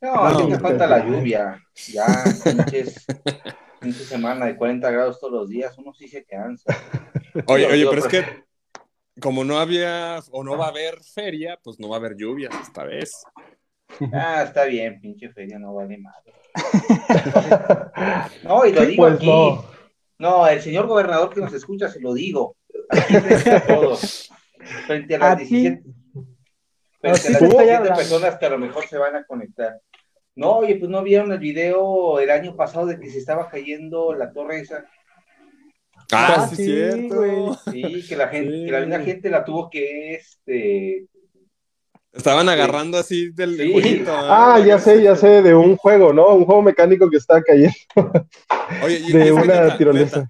No, a mí me falta la lluvia. Ya, pinches, pinche semana de 40 grados todos los días, uno sí se cansa. Oye, oye, pero es pues- que como no había o no va a haber feria, pues no va a haber lluvias esta vez. Ah, está bien, pinche feria, no vale madre. No, y lo digo Pues aquí. no. No. el señor gobernador que nos escucha, se lo digo. Aquí frente a todos. Frente a las A ti. 17, frente Así te estoy 17 hablando. personas que a lo mejor se van a conectar. No, oye, pues no vieron el video el año pasado de que se estaba cayendo la torre esa. Ah, Ah, sí, sí, cierto. güey. Sí, que la gente, Sí. que la misma gente la tuvo que este Estaban agarrando así del Sí. jueguito. Ah, ya sé, ya sé, de un juego, ¿no? Un juego mecánico que está cayendo Oye, y- de una neta, tirolesa.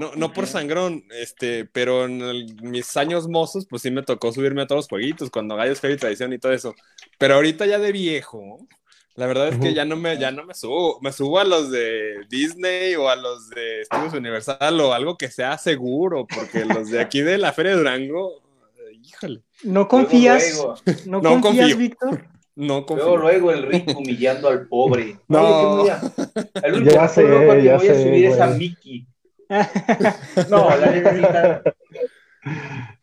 No, no por sangrón, este, pero en el- mis años mozos, pues sí me tocó subirme a todos los jueguitos, cuando Gallos Feria y Tradición y todo eso. Pero ahorita ya de viejo, la verdad es que ya no me, ya no me subo. Me subo a los de Disney o a los de Estudios Universal o algo que sea seguro, porque los de aquí de la Feria de Durango, eh, híjole, ¿No confías? Luego, ¿No, No confías. Víctor? no confío. luego, luego el rico humillando al pobre. No. Oye, el único Ya que sé, que ya voy a sé, subir es a güey. Mickey. No, la neta.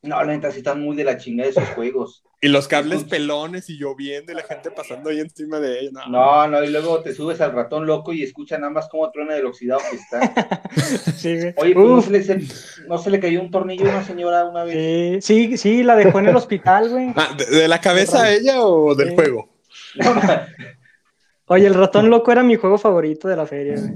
No, la neta sí están muy de la chingada esos juegos. Y los cables pelones y lloviendo y la gente pasando ahí encima de ellos. No. No, no, y luego te subes al ratón loco y escuchan nada más cómo truena el oxidado que está. Sí. Oye, pues no se, le, se- no se le cayó un tornillo a una señora una vez. sí, sí, sí, la dejó en el hospital, güey. Ah, ¿de, de la cabeza a ella o del Sí. juego? No, Oye, el ratón loco era mi juego favorito de la feria, güey.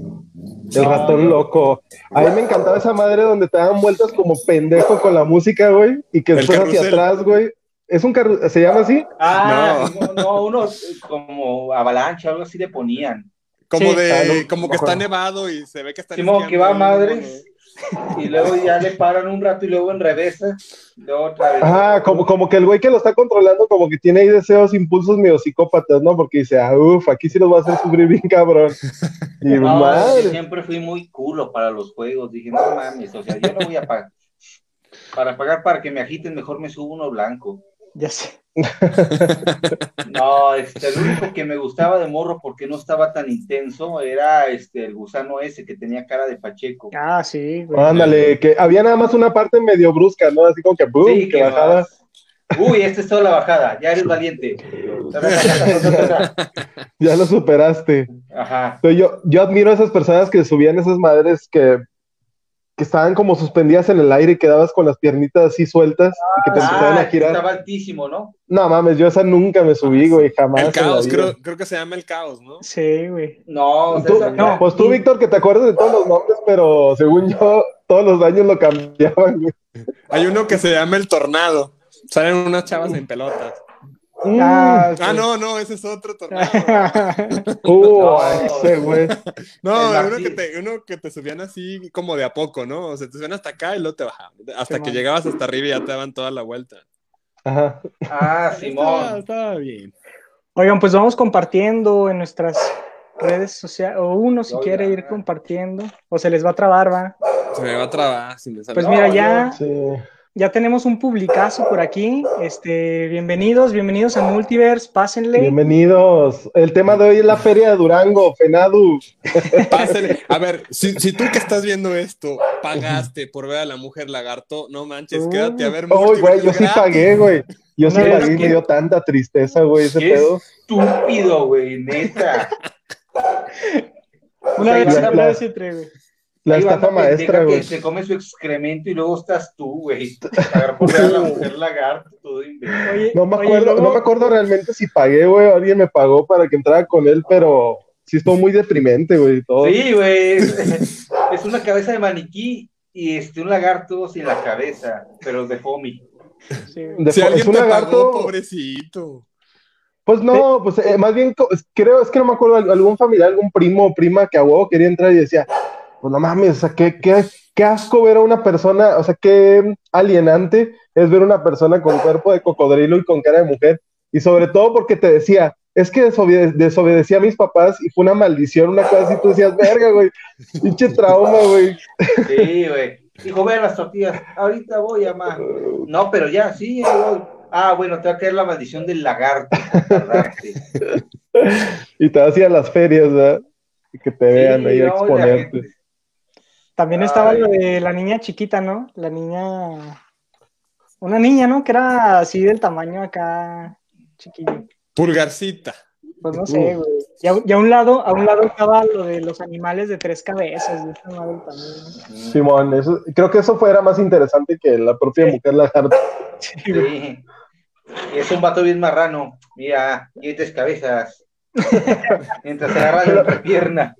El ratón loco. A mí me encantaba esa madre donde te daban vueltas como pendejo con la música, güey, y que después hacia atrás, güey. ¿Es un carrusel? ¿Se llama así? Ah, no, no, unos eh, como avalancha, algo así le ponían. Como Sí. de, Ah, no, como no que está nevado y se ve que está Simón, que va a madres, y luego ya le paran un rato y luego en reversa, luego otra vez. Ajá, como, como que el güey que lo está controlando, como que tiene ahí deseos, impulsos medio psicópatas, ¿no? Porque dice, ah, uff, aquí sí los va a hacer sufrir bien cabrón. Y No, yo madre. siempre fui muy culo para los juegos. Dije, no mames, o sea, yo no voy a pagar. Para pagar para que me agiten, mejor me subo uno blanco. Ya sé. No, este, el único que me gustaba de morro porque no estaba tan intenso era este el gusano ese que tenía cara de Pacheco. Ah, sí, güey. Ándale, que había nada más una parte medio brusca, ¿no? Así como que, boom, Sí, que que bajaba. Uy, esta es toda la bajada, ya eres valiente. Ya lo superaste. Ajá. Pero yo, yo admiro a esas personas que subían esas madres que, que estaban como suspendidas en el aire y quedabas con las piernitas así sueltas y que te empezaban Ah, a girar. estaba altísimo, ¿no? No mames, yo esa nunca me subí, güey, jamás. El caos, creo, creo que se llama el caos, ¿no? Sí, güey. No, o sea, Tú- no. Pues tú, Víctor, que te acuerdas de todos los nombres, pero según yo, todos los años lo cambiaban, güey. Hay uno que se llama el tornado. Salen unas chavas en pelotas. Mm, Ah, Ah, no, no, ese es otro tornado. uh, No. ese, güey. No, El uno que, te, uno que te subían así como de a poco, ¿no? O sea, te subían hasta acá y luego te bajaban. Hasta Simón. que llegabas hasta arriba y ya te daban toda la vuelta. Ajá. Ah, Simón. estaba bien. Oigan, pues vamos compartiendo en nuestras redes sociales, o uno si quiere ir compartiendo, o se les va a trabar, va. Se me va a trabar si me sale. Pues No, mira, yo- ya, Sí. Ya tenemos un publicazo por aquí. Este, bienvenidos, bienvenidos a Multiverse, pásenle. Bienvenidos. El tema de hoy es la Feria de Durango, Fenadu. Pásale. A ver, si, si tú que estás viendo esto pagaste por ver a la mujer lagarto, no manches, quédate a ver Uy, güey, yo sí pagué, güey. Yo sí pagué y que- me dio tanta tristeza, güey, ese ¿Qué pedo. Estúpido, güey, neta. Una vez de ese tre, güey. La Ahí estafa maestra, que güey. se come su excremento y luego estás tú, güey. Pagar por ver a la mujer lagarto, todo. Oye, No me oye, acuerdo, luego- no me acuerdo realmente si pagué, güey, o alguien me pagó para que entrara con él, pero sí estuvo muy deprimente, güey, y todo. Sí, güey. Es, es una cabeza de maniquí y este un lagarto sin la cabeza, pero de homie. Sí, güey. De- Si es alguien un te lagarto, pagó, pobrecito. pues no, pues eh, más bien, creo, es que no me acuerdo, algún familiar, algún primo o prima que a huevo quería entrar y decía, pues no mames, o sea, qué, qué, qué asco ver a una persona, o sea, qué alienante es ver a una persona con cuerpo de cocodrilo y con cara de mujer, y sobre todo porque te decía, es que desobede- desobedecí a mis papás y fue una maldición, una cosa así, tú decías, verga, güey, pinche trauma, güey. Sí, güey. Dijo, ve las tortillas, ahorita voy, mamá. No, pero ya, sí, ya voy. Ah, bueno, te va a caer la maldición del lagarto. Y te a las ferias, ¿verdad? Y que te vean ahí no, exponerte. También estaba Ay. lo de la niña chiquita, ¿no? La niña. Una niña, ¿no? Que era así del tamaño acá, chiquillo. Pulgarcita. Pues no sé, güey. Y a, y a un lado, a un lado estaba lo de los animales de tres cabezas. de esa madre también. Simón, eso, creo que eso fuera más interesante que la propia mujer lagarto. Sí, güey. Sí. Y es un vato bien marrano. Mira, y tres cabezas. Mientras se agarra de otra pierna.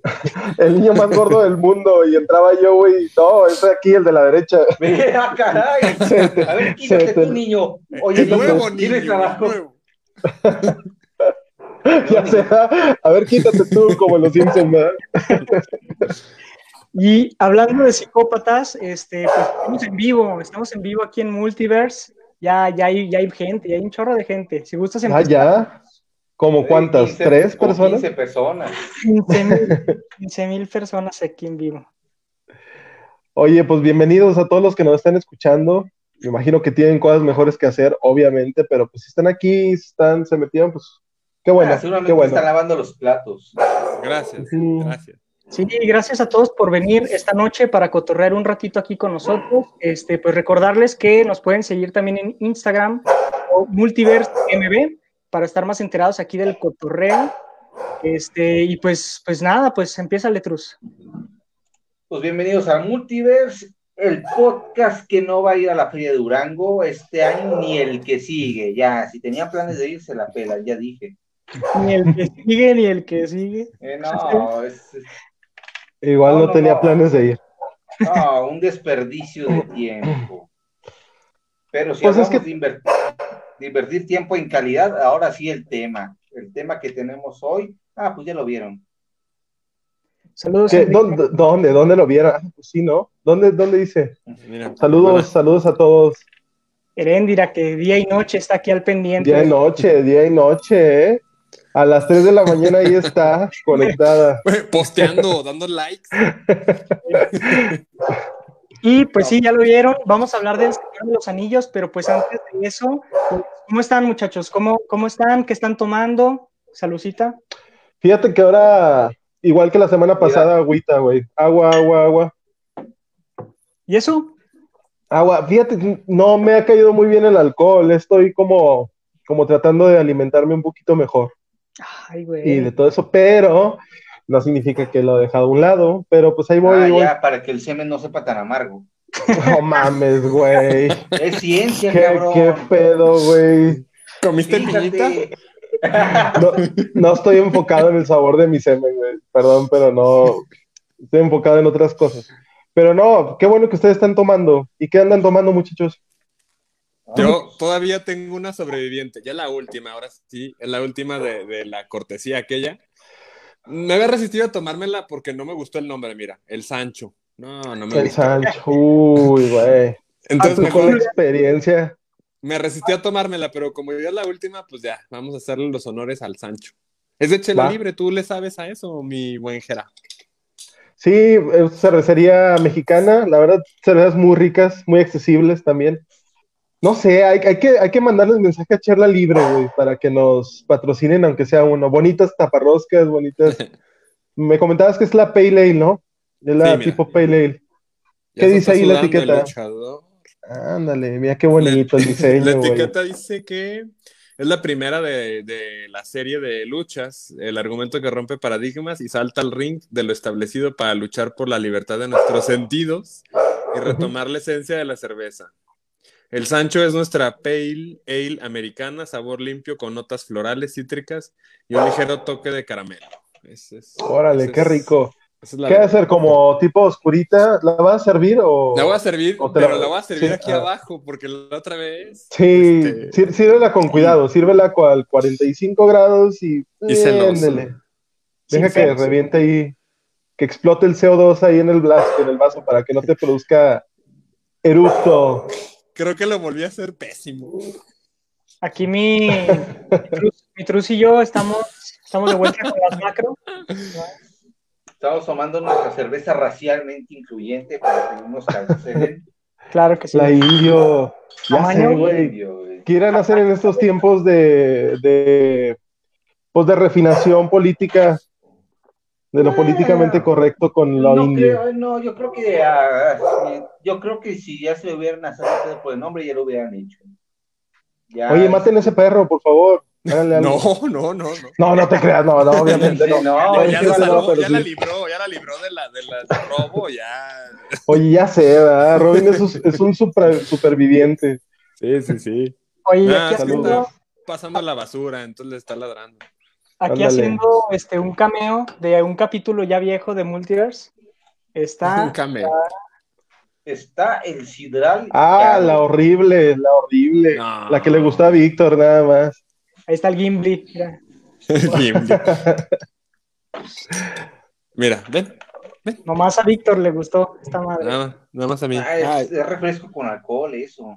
El niño más gordo del mundo y entraba yo, güey. No, ese aquí, el de la derecha. Mira, caray. Se te- A ver, quítate tú, niño. Oye, nuevo niño. ¿tienes el trabajo? nuevo. Ya sea, a ver, quítate tú, como los Simpsons, ¿verdad? Y hablando de psicópatas, este, pues estamos en vivo, estamos en vivo aquí en Multiverse. Ya, ya, hay, ya hay gente, ya hay un chorro de gente. Si gustas Ah, empezar, ya. ¿Como cuántas? 15 ¿Tres personas? 15 personas. 15 mil personas aquí en vivo. Oye, pues bienvenidos a todos los que nos están escuchando. Me imagino que tienen cosas mejores que hacer, obviamente, pero pues si están aquí, si están, se metieron, pues qué bueno, Ah, seguramente qué bueno. están lavando los platos. Gracias, Sí. gracias. Sí, gracias a todos por venir esta noche para cotorrear un ratito aquí con nosotros. Este, pues recordarles que nos pueden seguir también en Instagram o Multiverse MB para estar más enterados aquí del cotorreo. Este, y pues, pues nada, pues empieza Letrus. Pues bienvenidos a Multiverse, el podcast que no va a ir a la Feria de Durango este año ni el que sigue. Ya, si tenía planes de ir, se la pela, ya dije. Ni el que sigue, ni el que sigue. Eh, no, es, es- Igual No, no, no, tenía no. planes de ir. no, un desperdicio de tiempo. Pero si Pues es que- de, invertir, invertir tiempo en calidad, ahora sí el tema. El tema que tenemos hoy, ah, pues ya lo vieron. Saludos. ¿Dónde, dónde, dónde lo viera? Ah, Pues sí, ¿no? ¿Dónde, dónde dice? Mira, Saludos, saludos a todos. Heréndira, que día y noche está aquí al pendiente. Día y noche, día y noche, ¿eh? A las 3 de la mañana ahí está, conectada. Posteando, dando likes. Y pues sí, ya lo vieron, vamos a hablar del Señor de los Anillos, pero pues antes de eso, ¿cómo están muchachos? ¿Cómo, cómo están? ¿Qué están tomando? Salucita. Fíjate que ahora, igual que la semana pasada, agüita, güey. Agua, agua, agua. ¿Y eso? Agua, fíjate, no me ha caído muy bien el alcohol. Estoy como, como tratando de alimentarme un poquito mejor Ay, güey. y de todo eso, pero no significa que lo he dejado a un lado. Pero pues ahí voy, Ah, ahí voy. ya, para que el semen no sepa tan amargo. No mames, güey. Es ciencia, ¿Qué, cabrón. qué pedo, güey. ¿Comiste piñita? No, no estoy enfocado en el sabor de mi semen, güey. Perdón, pero no. Estoy enfocado en otras cosas. Pero no, qué bueno que ustedes están tomando. ¿Y qué andan tomando, muchachos? Yo todavía tengo una sobreviviente, ya la última, ahora sí, es la última de, de la cortesía aquella. Me había resistido a tomármela porque no me gustó el nombre, mira, el Sancho. No, no me El gustó. Sancho. Uy, güey. Entonces la mejor experiencia. me resistí a tomármela, pero como ya es la última, pues ya, vamos a hacerle los honores al Sancho. Es de chela Va. libre, ¿tú le sabes a eso, mi buen Jera? Sí, es cervecería mexicana. La verdad, cervezas muy ricas, muy accesibles también. No sé, hay, hay que, hay que mandarles mensaje a Charla Libre, güey, para que nos patrocinen, aunque sea uno. Bonitas taparroscas, bonitas. Me comentabas que es la Pale Ale, ¿no? Es la Sí, mira. tipo Pale Ale. ¿Qué dice ahí la etiqueta? Ándale, mira qué bonito el diseño, La etiqueta dice que es la primera de, de la serie de luchas, el argumento que rompe paradigmas y salta al ring de lo establecido para luchar por la libertad de nuestros sentidos y retomar la esencia de la cerveza. El Sancho es nuestra pale ale americana, sabor limpio con notas florales, cítricas y un ligero toque de caramelo. Ese es- Órale, ese qué es- rico. es ¿Qué va a hacer? ¿Como tipo oscurita? ¿La vas a servir o...? La voy a servir, la- pero la voy a servir sí, aquí ah. abajo porque la otra vez... Sí, este, sí, sírvela con cuidado, sírvela al 45 grados y... Y Deja que reviente ahí, que explote el CO2 ahí en el, en el vaso para que no te produzca eructo. Creo que lo volví a hacer pésimo. Aquí mi, mi, trus, mi trus y yo estamos, estamos de vuelta con las macro. Estamos tomando nuestra cerveza racialmente incluyente para que no nos cancelen. Claro que sí. La indio. Ya sé, güey. quieran hacer en estos tiempos de, de, pues de refinación política, de lo políticamente correcto con lo no, indio. creo, no, yo creo que ah, yo creo que si ya se hubieran nacido por el nombre, ya lo hubieran hecho. Ya, Oye, maten a ese perro, por favor. Háganle algo. No, no, no, no. No, no te creas, no, no, obviamente no. Ya, la salvó, ya libró, ya la libró de la, de la del robo, ya. Oye, ya sé, ¿verdad? Robin es, un- es un super- superviviente. Sí, sí, sí. Oye, Ah, está pasando la basura, entonces le está ladrando. Aquí Ándale. haciendo este, un cameo de un capítulo ya viejo de Multiverse. Un Está cameo. Está el Sidral. Ah, la horrible, la horrible. No. La que le gustó a Víctor, nada más. Ahí está el Gimli. mira. Gimli. Mira, ven, Nomás a Víctor le gustó esta madre. nada, nada más a mí. Ah, es, refresco con alcohol, eso.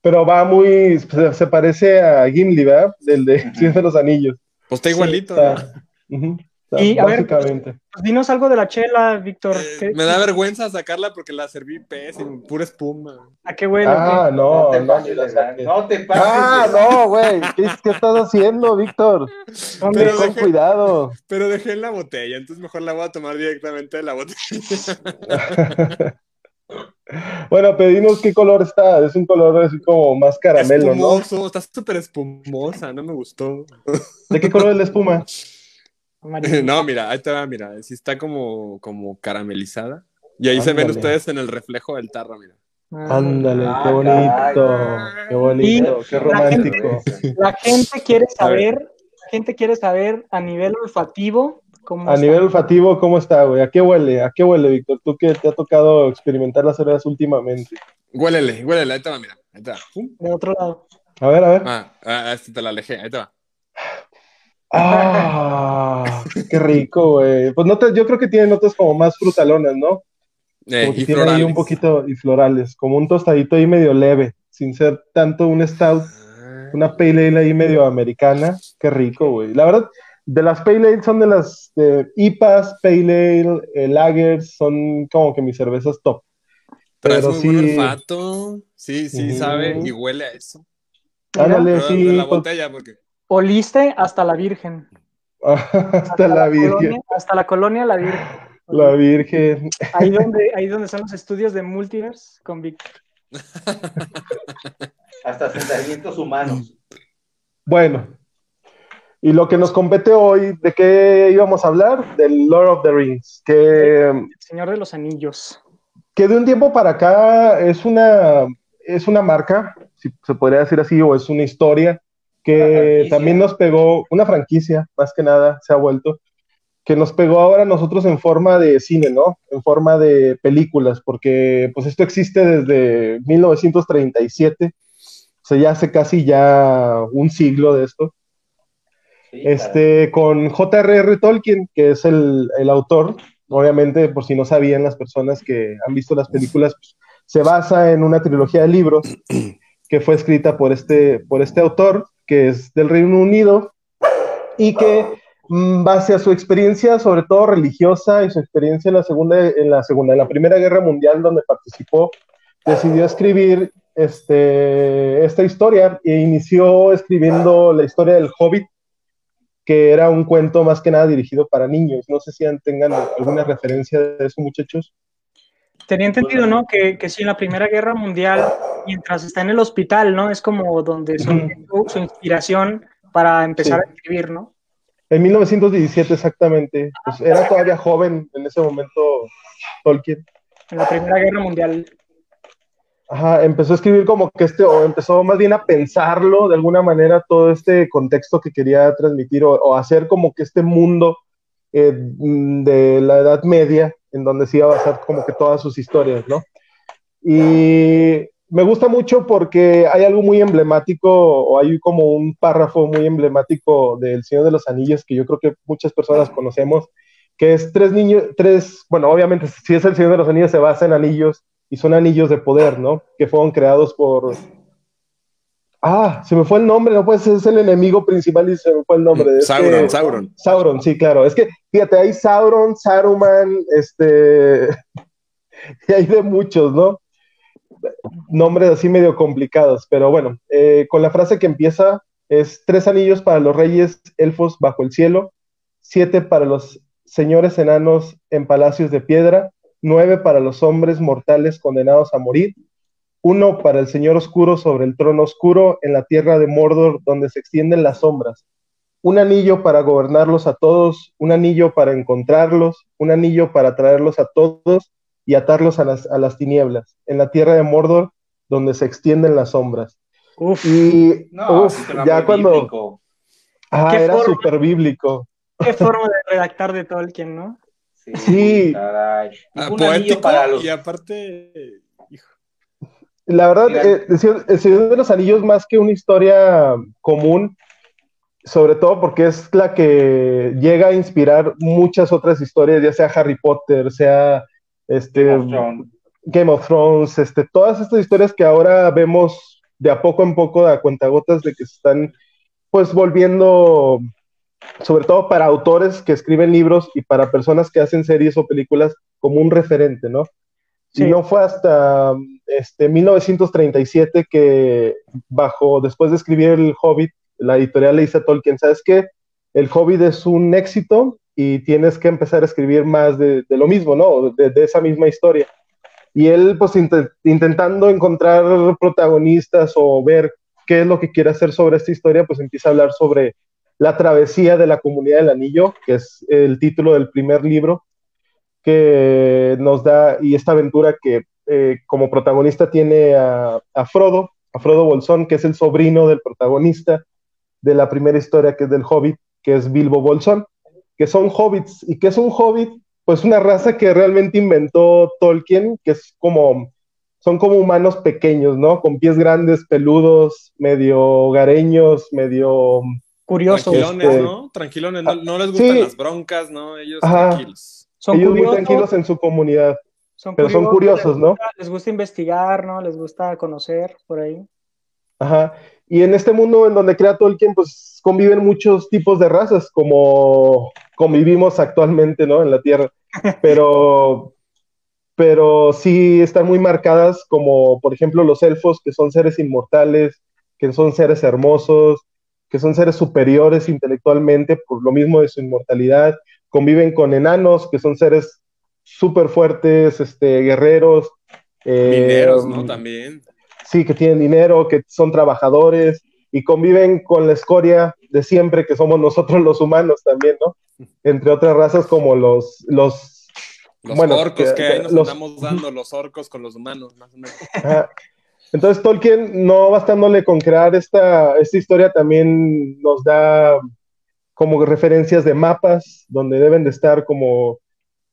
Pero va muy. Se, se parece a Gimli, ¿verdad? Del de Ujú. Cien de los Anillos. Pues está Sí, igualito. Está- ujú, está Y, a ver, básicamente. Pues dinos algo de la chela, Víctor. Eh, ¿Qué- me da vergüenza sacarla porque la serví pésimo, pura espuma. ¿A qué huele? ah, no, te no, pases la de saques. no te pases Ah, no, güey. ¿Qué, qué estás haciendo, Víctor? Pero Con dejé- cuidado. Pero dejé en la botella, entonces mejor la voy a tomar directamente de la botella. bueno, pedimos qué color está. Es un color así como más caramelo, ¿no? Espumoso, está súper espumosa, no me gustó. ¿De qué color es la espuma? Amarillo. No, mira, ahí te va, mira, sí está como, como caramelizada. Y ahí se ven ustedes en el reflejo del tarro, mira. Ándale, Ah, qué bonito, caray. qué bonito, Y qué la gente- romántico. La gente quiere saber, la gente quiere saber a nivel olfativo cómo A está. nivel olfativo, ¿cómo está, güey? ¿A qué huele? ¿A qué huele, Víctor? Tú que te ha tocado experimentar las cervezas últimamente. Huélele, huélele, ahí te va, mira, ahí te va. Pum. de otro lado. A ver, a ver. Ah, ah, este te la alejé, ahí te va. Ah, qué rico, güey. Pues notas, yo creo que tiene notas como más frutalonas, ¿no? Eh, y tiene ahí un poquito y florales, como un tostadito ahí medio leve, sin ser tanto un stout, Ah, una pale ale ahí medio americana. Qué rico, güey. La verdad, de las pale ale son de las de IPAs, pale ale, eh, lagers, son como que mis cervezas top. Pero es pero muy buen sí- olfato. Sí, sí, sabe y huele a eso. Ándale, sí, de la pues, botella, porque. Oliste hasta la Virgen. hasta la Virgen, Colonia, hasta la colonia La Virgen. la Virgen. Ahí donde, ahí donde son los estudios de Multiverse con Víctor. Hasta sentimientos humanos. Bueno, y lo que nos compete hoy, ¿de qué íbamos a hablar? Del Lord of the Rings, que, El Señor de los Anillos. que de un tiempo para acá es una, es una marca, si se podría decir así, o es una historia que también nos pegó, una franquicia, más que nada, se ha vuelto, que nos pegó ahora a nosotros en forma de cine, ¿no? En forma de películas, porque pues esto existe desde 1937, o sea, ya hace casi ya un siglo de esto. Sí. Este, con J.R.R. Tolkien, que es el, el autor, obviamente, por si no sabían las personas que han visto las películas, pues, se basa en una trilogía de libros que fue escrita por este, por este autor, que es del Reino Unido, y que mm, base a su experiencia, sobre todo religiosa, y su experiencia en la segunda, en la segunda, en la Primera Guerra Mundial, donde participó, decidió escribir este, esta historia e inició escribiendo la historia del Hobbit, que era un cuento más que nada dirigido para niños. No sé si tengan alguna referencia de eso, muchachos. Tenía entendido, ¿no? Que, que sí, en la Primera Guerra Mundial, mientras está en el hospital, ¿no? Es como donde su, su inspiración para empezar Sí. a escribir, ¿no? En 1917 exactamente, pues era todavía joven en ese momento Tolkien. En la Primera Guerra Mundial. Ajá, empezó a escribir como que este, o empezó más bien a pensarlo de alguna manera todo este contexto que quería transmitir o, o hacer como que este mundo eh, de la Edad Media en donde se iba a basar como que todas sus historias, ¿no? Y me gusta mucho porque hay algo muy emblemático o hay como un párrafo muy emblemático del Señor de los Anillos que yo creo que muchas personas conocemos, que es tres niños, tres, bueno, obviamente si es el Señor de los Anillos se basa en anillos y son anillos de poder, ¿no? Que fueron creados por... Ah, se me fue el nombre, no puede ser, es el enemigo principal y se me fue el nombre. de este- Sauron, Sauron. Sauron, sí, claro. Es que, fíjate, hay Sauron, Saruman, este, y hay de muchos, ¿no? nombres así medio complicados, pero bueno, eh, con la frase que empieza es tres anillos para los reyes elfos bajo el cielo, siete para los señores enanos en palacios de piedra, nueve para los hombres mortales condenados a morir, uno para el Señor oscuro sobre el trono oscuro en la tierra de Mordor donde se extienden las sombras, un anillo para gobernarlos a todos, un anillo para encontrarlos, un anillo para traerlos a todos y atarlos a las, a las tinieblas, en la tierra de Mordor donde se extienden las sombras. Uf, Y No, uf, ya cuando... bíblico. Ah, ¿Qué era súper bíblico. qué forma de redactar de Tolkien, ¿no? Sí, Sí. caray. Ah, Un anillo poético para los y aparte, hijo, La verdad, eh, el, Señor, el Señor de los Anillos, más que una historia común, sobre todo porque es la que llega a inspirar muchas otras historias, ya sea Harry Potter, sea este, Game of Thrones. Game of Thrones, este, todas estas historias que ahora vemos de a poco en poco, a cuentagotas, de que se están pues volviendo, sobre todo para autores que escriben libros y para personas que hacen series o películas, como un referente, ¿no? Sí. Y no fue hasta este, 1937 que, bajo, después de escribir El Hobbit, la editorial le dice a Tolkien, ¿sabes qué? El Hobbit es un éxito y tienes que empezar a escribir más de, de lo mismo, ¿no? De, de, esa misma historia. Y él, pues, int intentando encontrar protagonistas o ver qué es lo que quiere hacer sobre esta historia, pues empieza a hablar sobre la travesía de la comunidad del anillo, que es el título del primer libro, que nos da, y esta aventura que eh, como protagonista tiene a, a, Frodo, a Frodo Bolsón, que es el sobrino del protagonista de la primera historia, que es del Hobbit, que es Bilbo Bolsón, que son hobbits. ¿Y que es un hobbit? Pues una raza que realmente inventó Tolkien, que es como, son como humanos pequeños, ¿no? Con pies grandes, peludos, medio hogareños, medio... Curiosos. Tranquilones, Este- ¿no? Tranquilones, no, no les gustan Sí. las broncas, ¿no? Ellos Ajá. tranquilos. Son ellos muy curiosos, tranquilos en su comunidad. son pero son curiosos, les ¿no? gusta- Les gusta investigar, ¿no? Les gusta conocer por ahí. Ajá. Y en este mundo en donde crea Tolkien, pues conviven muchos tipos de razas, como convivimos actualmente, ¿no? En la Tierra. Pero, pero sí están muy marcadas, como por ejemplo los elfos, que son seres inmortales, que son seres hermosos, que son seres superiores intelectualmente por lo mismo de su inmortalidad. Conviven con enanos, que son seres súper fuertes, este, guerreros. eh, Mineros, ¿no? También. sí, que tienen dinero, que son trabajadores y conviven con la escoria de siempre, que somos nosotros los humanos también, ¿no? Entre otras razas como los, los, Los Bueno, orcos que- que ahí nos los- andamos dando, los orcos con los humanos, más o menos. ajá. Entonces Tolkien, no bastándole con crear esta, esta historia, también nos da como referencias de mapas, donde deben de estar como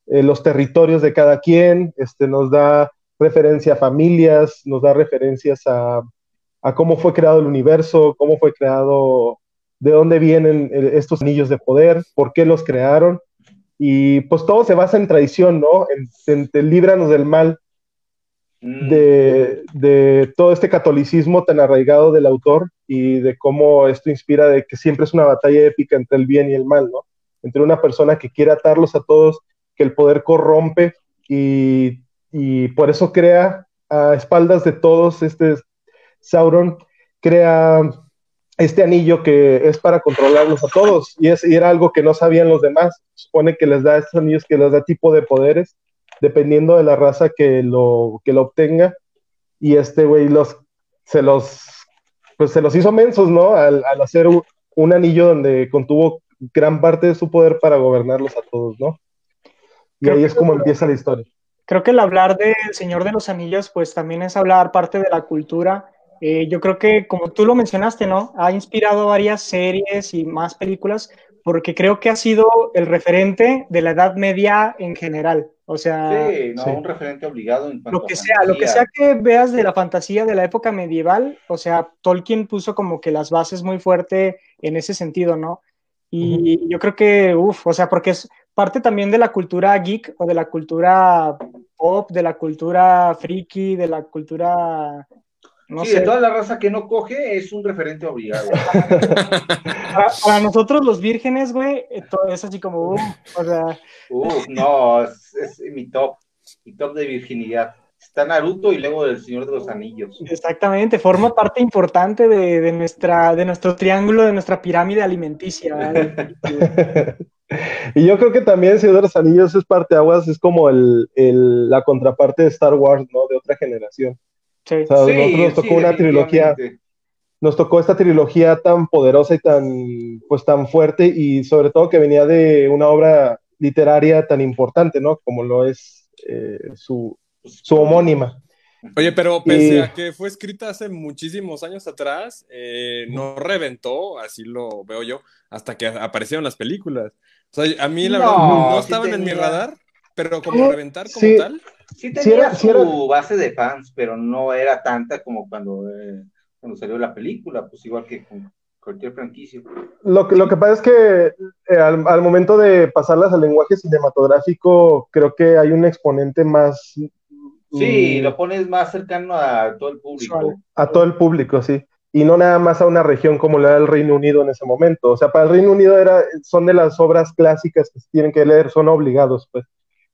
eh, los territorios de cada quien, este, nos da referencia a familias, nos da referencias a, cómo fue creado el universo, cómo fue creado, de dónde vienen eh, estos anillos de poder, por qué los crearon. Y pues todo se basa en tradición, ¿no? En, en- en líbranos del mal, de, de todo este catolicismo tan arraigado del autor y de cómo esto inspira de que siempre es una batalla épica entre el bien y el mal, ¿no? Entre una persona que quiere atarlos a todos, que el poder corrompe y, y por eso crea a espaldas de todos este Sauron, crea este anillo que es para controlarlos a todos y, es, y era algo que no sabían los demás. Supone que les da estos anillos que les da tipo de poderes dependiendo de la raza que lo, que lo obtenga. Y este güey los, se los, pues se los hizo mensos, ¿no? Al, al hacer un, un anillo donde contuvo gran parte de su poder para gobernarlos a todos, ¿no? Y Creo ahí es como empieza la historia. Creo que el hablar del Señor de los Anillos, pues también es hablar parte de la cultura. Eh, yo creo que, como tú lo mencionaste, ¿no? Ha inspirado varias series y más películas, porque creo que ha sido el referente de la Edad Media en general. O sea, Sí, no, sí. un referente obligado en cuanto lo que a sea, lo que sea que veas de la fantasía de la época medieval, o sea, Tolkien puso como que las bases muy fuerte en ese sentido, ¿no? Y yo creo que, uff, o sea, porque es parte también de la cultura geek o de la cultura pop, de la cultura friki, de la cultura, no sí, sé, de toda la raza que no coge es un referente obligado. para, para nosotros los vírgenes, güey, eh, todo es así como, uf, o sea, Uf, no, es, es mi top, mi top de virginidad. Está Naruto y luego el Señor de los Anillos. Exactamente, forma parte importante de, de nuestra, de nuestro triángulo, de nuestra pirámide alimenticia. ¿vale? Y yo creo que también Señor de los Anillos es parte de aguas, es como el, el- la contraparte de Star Wars, ¿no? De otra generación. Sí. O sea, a nosotros nos tocó una trilogía, nos tocó esta trilogía tan poderosa y tan, pues tan fuerte y sobre todo que venía de una obra literaria tan importante, ¿no? Como lo es eh, su, su homónima. Oye, pero pese Y- a que fue escrita hace muchísimos años atrás, eh, no reventó, así lo veo yo, hasta que aparecieron las películas. O sea, a mí la No, verdad no sí estaban en mi radar, pero como reventar como sí. tal. Sí Sí tenía sí era- su base de fans, pero no era tanta como cuando, eh, cuando salió la película, pues igual que con cualquier franquicia. Lo que, lo que pasa es que eh, al, al momento de pasarlas al lenguaje cinematográfico, creo que hay un exponente más Sí, mm, lo pones más cercano a todo el público. A todo el público, sí. Y no nada más a una región como la del Reino Unido en ese momento. O sea, para el Reino Unido era, son de las obras clásicas que se tienen que leer, son obligados, pues,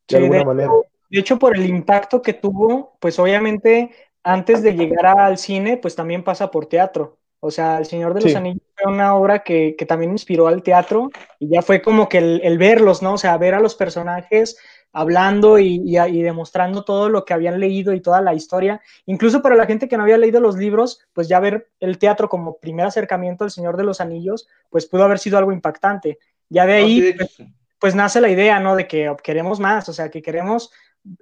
de Sí, alguna de, manera. hecho, de hecho, por el impacto que tuvo, pues obviamente antes de llegar al cine, pues también pasa por teatro. O sea, El Señor de los Sí. Anillos fue una obra que, que también inspiró al teatro y ya fue como que el, el verlos, ¿no? O sea, ver a los personajes hablando y, y- y demostrando todo lo que habían leído y toda la historia. Incluso para la gente que no había leído los libros, pues ya ver el teatro como primer acercamiento al Señor de los Anillos, pues pudo haber sido algo impactante. Ya de No, ahí, pues, pues nace la idea, ¿no? De que queremos más, o sea, que queremos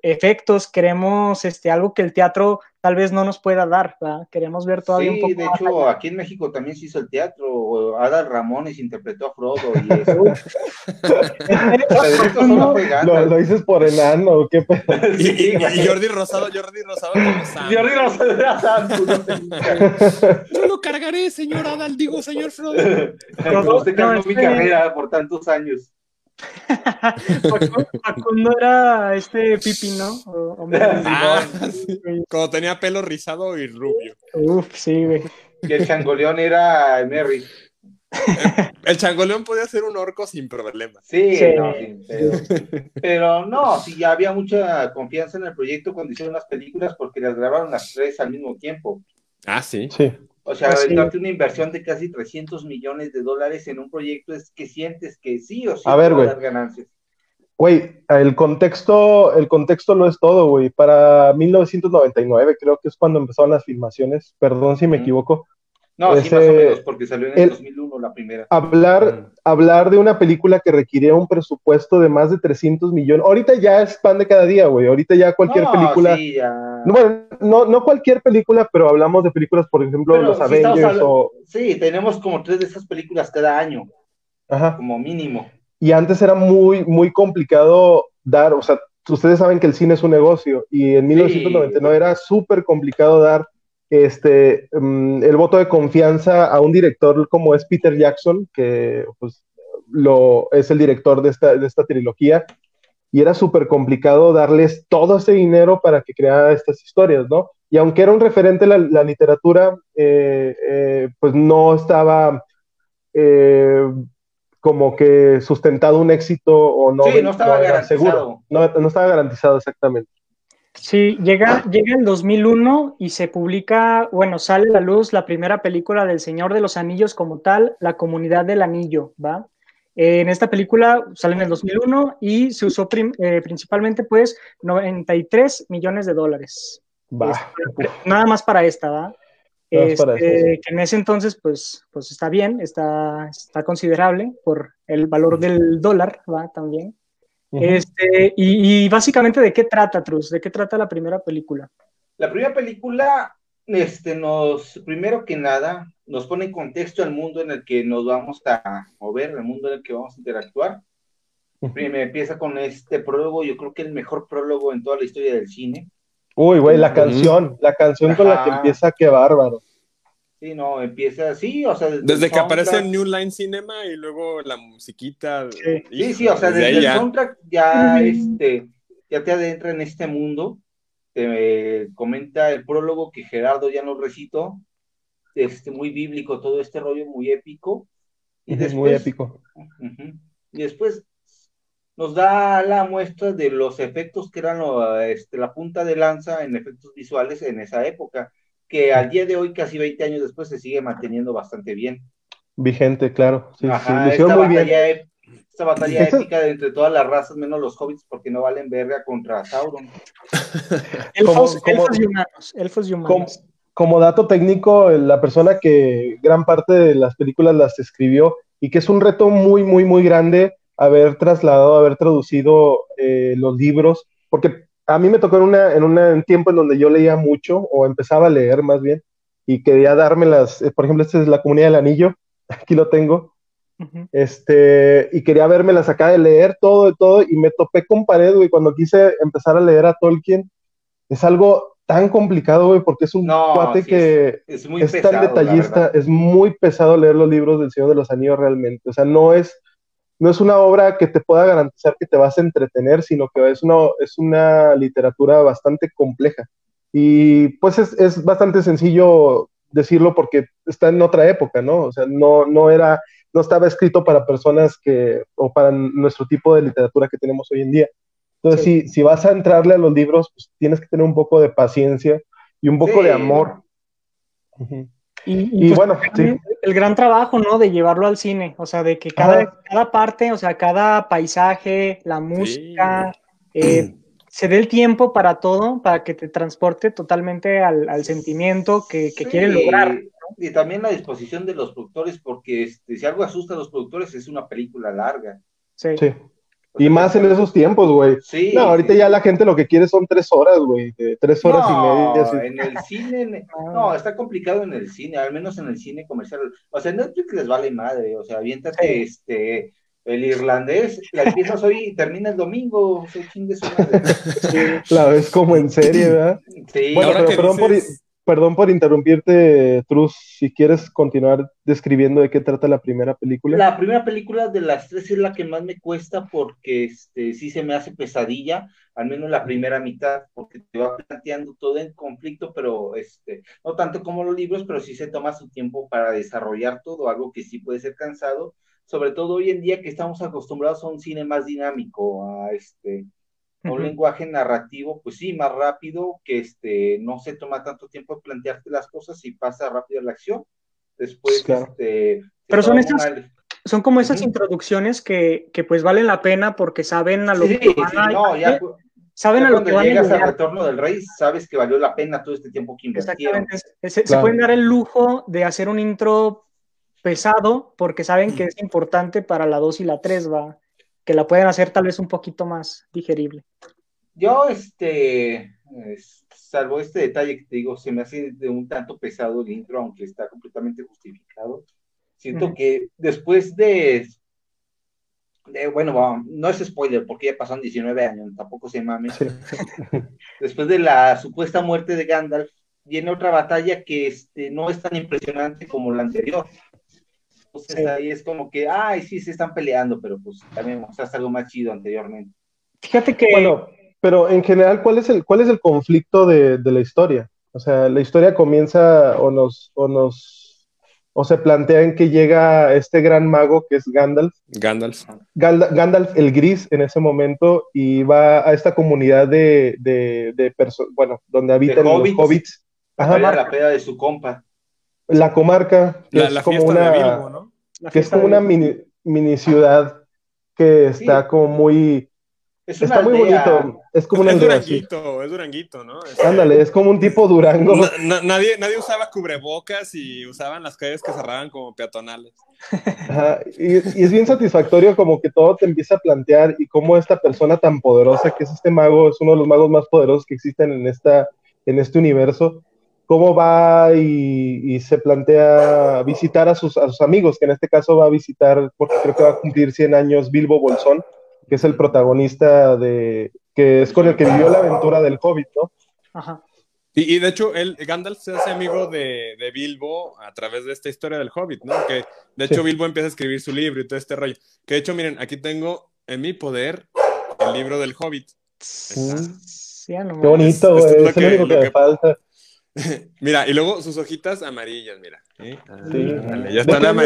efectos, queremos este, algo que el teatro tal vez no nos pueda dar, ¿verdad? Queremos ver todavía un Sí, poco de más hecho, allá. aquí en México también se hizo el teatro. Adal Ramones interpretó a Frodo y eso. Lo, dices por enano, qué pedo. Y, Sí, y- güey. y Jordi Rosado, Jordi Rosado como Sam. Jordi Rosado era Sam, no Yo lo cargaré, señor Adal, digo, señor Frodo. Pero no, cargó mi carrera por tantos años. Facundo, era este Pipi, ¿no? O- o- Ah, sí. Cuando tenía pelo rizado y rubio. Uf, sí, güey. Y el changoleón era Merry. El changoleón podía ser un orco sin problema. Sí, Sí. no, sí, pero, pero no, sí, ya había mucha confianza en el proyecto cuando hicieron las películas porque las grabaron las tres al mismo tiempo. Ah, sí. Sí. O sea, Pues sí. una inversión de casi 300 millones de dólares en un proyecto es que sientes que sí o sí A ver, güey. dar ganancias. Güey, el contexto, el contexto lo es todo, güey. Para 1999 creo que es cuando empezaron las filmaciones, perdón si me equivoco. No, sí, más o menos, porque salió en el, el- 2001 la primera. Hablar, hablar de una película que requería un presupuesto de más de 300 millones. Ahorita ya es pan de cada día, güey. Ahorita ya cualquier No, película. sí, ya. No, Bueno, no, no cualquier película, pero hablamos de películas, por ejemplo, Pero los sí Avengers hablando- o. Sí, tenemos como tres de esas películas cada año, Ajá. como mínimo. Y antes era muy, muy complicado dar, o sea, ustedes saben que el cine es un negocio y en 1999 era súper complicado dar este, mm, el voto de confianza a un director como es Peter Jackson, que pues, lo, es el director de esta, de esta trilogía, y era súper complicado darles todo ese dinero para que creara estas historias, ¿no? Y aunque era un referente la, la literatura, eh, eh, pues no estaba eh, como que sustentado un éxito o no. Sí, no estaba garantizado. No, no estaba garantizado exactamente. Sí, llega, llega el 2001 y se publica, bueno, sale a la luz la primera película del Señor de los Anillos como tal, La Comunidad del Anillo, ¿va? Eh, en esta película sale en el 2001 y se usó eh, principalmente pues 93 millones de dólares. Va. Este, nada más para esta, ¿va? Este. Que en ese entonces pues, pues está bien, está, está considerable por el valor del dólar, ¿va? También. Este, y, y básicamente, ¿de qué trata, Truz? ¿De qué trata la primera película? La primera película, este, nos, primero que nada, nos pone en contexto el mundo en el que nos vamos a mover, el mundo en el que vamos a interactuar. Primero empieza con este prólogo, yo creo que el mejor prólogo en toda la historia del cine. Uy, güey, la canción, la canción con la que empieza, qué bárbaro. Sí, no, empieza así, o sea, Desde el que aparece en New Line Cinema y luego la musiquita. Sí. Sí, sí, o sea, desde desde el ya. soundtrack ya, este, ya te adentra en este mundo. Te eh, comenta el prólogo que Gerardo ya nos recitó. Este, muy bíblico, todo este rollo muy épico. Y después, Muy épico. Y después nos da la muestra de los efectos que eran este, la punta de lanza en efectos visuales en esa época, que al día de hoy, casi 20 años después, se sigue manteniendo bastante bien. Vigente, claro. Sí, Ajá, sí, esta, batalla, esta batalla épica de entre todas las razas, menos los hobbits, porque no valen verga contra Sauron. elfos, elfos, y humanos. Elfos y humanos. Como, como dato técnico, la persona que gran parte de las películas las escribió y que es un reto muy, muy, muy grande haber trasladado, haber traducido eh, los libros, porque a mí me tocó en, una, en un tiempo en donde yo leía mucho, o empezaba a leer más bien, y quería dármelas, eh, por ejemplo, esta es la Comunidad del Anillo, aquí lo tengo, este, y quería las acá de leer todo, de todo, y me topé con pared, güey, cuando quise empezar a leer a Tolkien, es algo tan complicado, güey, porque es un cuate que es, muy tan detallista, es muy pesado leer los libros del Señor de los Anillos realmente, o sea, no es no es una obra que te pueda garantizar que te vas a entretener, sino que es una, es una literatura bastante compleja. Y pues es, es, bastante sencillo decirlo porque está en otra época, ¿no? O sea, no, no era, no estaba escrito para personas que, o para nuestro tipo de literatura que tenemos hoy en día. Entonces, si, si, vas a entrarle a los libros, pues tienes que tener un poco de paciencia y un poco de amor. Y, pues, bueno, el gran trabajo, ¿no? De llevarlo al cine, o sea, de que cada, cada parte, o sea, cada paisaje, la música, eh, se dé el tiempo para todo, para que te transporte totalmente al, sentimiento que, que quieren lograr. Y también la disposición de los productores, porque este, si algo asusta a los productores es una película larga. Sí. sí. Y más en esos tiempos, güey. Sí. No, ahorita ya la gente lo que quiere son tres horas, güey. Tres horas y media. En el cine, no, está complicado en el cine, al menos en el cine comercial. O sea, Netflix les vale madre. O sea, aviéntate este. El irlandés, la empiezas hoy y termina el domingo. O sea, chingue su madre. La ves como en serie, ¿verdad? Sí. Bueno, pero perdón por Perdón por interrumpirte, Truz, si quieres continuar describiendo de qué trata la primera película. La primera película de las tres es la que más me cuesta porque este, sí se me hace pesadilla, al menos la primera mitad, porque te va planteando todo en conflicto, pero este, no tanto como los libros, pero sí se toma su tiempo para desarrollar todo, algo que sí puede ser cansado, sobre todo hoy en día que estamos acostumbrados a un cine más dinámico, a este, un lenguaje narrativo, pues sí, más rápido, que este, no se toma tanto tiempo de plantearte las cosas y pasa rápido la acción. Después, este, Pero son estas, son como esas introducciones que, que, pues valen la pena porque saben a lo que van no, ya, saben a lo que van llegas al retorno del rey, sabes que valió la pena todo este tiempo que invirtieron. Exactamente. Se, se pueden dar el lujo de hacer un intro pesado porque saben que es importante para la 2 y la 3, va que la pueden hacer tal vez un poquito más digerible. Yo, este, salvo este detalle que te digo, se me hace de un tanto pesado el intro, aunque está completamente justificado. Siento que después de, bueno, no es spoiler porque ya pasaron 19 años, tampoco se mames. después de la supuesta muerte de Gandalf, viene otra batalla que este, no es tan impresionante como la anterior. Entonces ahí es como que, ay, sí, se están peleando, pero pues también mostraste algo más chido anteriormente. Fíjate que... Bueno, pero en general, ¿cuál es el, cuál es el conflicto de, la historia? O sea, la historia comienza o nos, o nos, o se plantea en que llega este gran mago que es Gandalf. Gandalf. Gandalf el gris en ese momento y va a esta comunidad de, de, personas, bueno, donde habitan los hobbits. Ajá, la peda de su compa la comarca, que es como una, que es como una mini, mini, ciudad que está como muy está muy bonito. Es como una es Duranguito, es Duranguito, ¿no? Ándale, es como un tipo Durango. nadie, nadie usaba cubrebocas y usaban las calles que cerraban como peatonales. y, y, es bien satisfactorio como que todo te empieza a plantear y cómo esta persona tan poderosa, que es este mago, es uno de los magos más poderosos que existen en, esta, en este universo, cómo va y, se plantea visitar a sus, a sus, amigos, que en este caso va a visitar, porque creo que va a cumplir 100 años, Bilbo Bolsón, que es el protagonista de, que es con el que vivió la aventura del Hobbit, ¿no? Ajá. Y, de hecho, él, Gandalf se hace amigo de, de, Bilbo a través de esta historia del Hobbit, ¿no? Que de hecho Bilbo empieza a escribir su libro y todo este rollo. Que de hecho, miren, aquí tengo en mi poder el libro del Hobbit. Sí, Qué bonito, güey. Es, lo, único que, me falta. Mira, y luego sus hojitas amarillas, mira. ¿eh? Ah, Sí. ándale, ya ¿De están?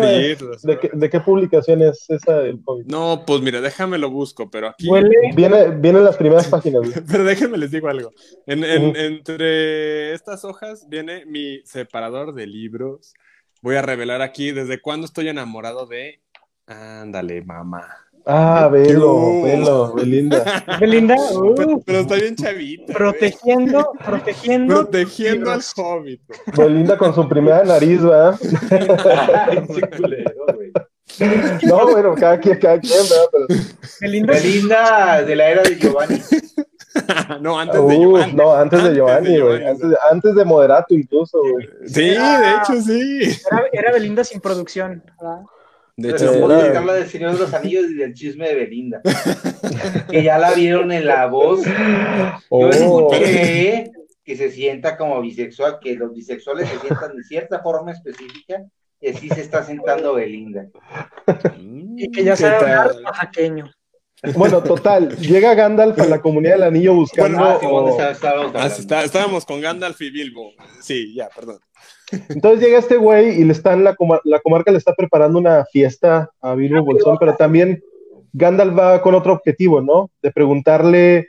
¿De qué, de qué publicación es esa del COVID? No, pues mira, déjame lo busco, pero aquí. Huele. Viene, viene en las primeras páginas. Pero déjenme les digo algo. En- en- Ujú. Entre estas hojas viene mi separador de libros. Voy a revelar aquí desde cuándo estoy enamorado de. Ándale, mamá. Ah, velo, Uh. velo, Belinda. Belinda, uh, Pero, pero está bien chavita. protegiendo, protegiendo. Protegiendo al hobbit. Belinda con su primera nariz, ¿verdad? Ay, sí, culero, güey. No, bueno, cada quien, cada quien, ¿verdad? Pero, Belinda, Belinda de la era de Giovanni. no, antes de Giovanni. no, antes de Giovanni, güey. Antes, de- antes de Moderato, incluso, güey. Sí, de hecho, sí. era, era Belinda sin producción. ¿verdad? De Pero hecho, podemos era- hablar del Señor de los Anillos y del chisme de Belinda. que ya la vieron en la voz. Yo Oh, escuché que se sienta como bisexual, que los bisexuales se sientan de cierta forma específica, y así se está sentando Belinda. Y que ya ¿qué sabe hablar oaxaqueño. Bueno, total, llega Gandalf a la comunidad del anillo buscando. Ah, sí, ¿dónde o- está- estábamos Ah, sí, está- estábamos con Gandalf y Bilbo. Sí, ya, perdón. Entonces llega este güey y le están, la, la comarca le está preparando una fiesta a Bilbo Bolsón, pero también Gandalf va con otro objetivo, ¿no? De preguntarle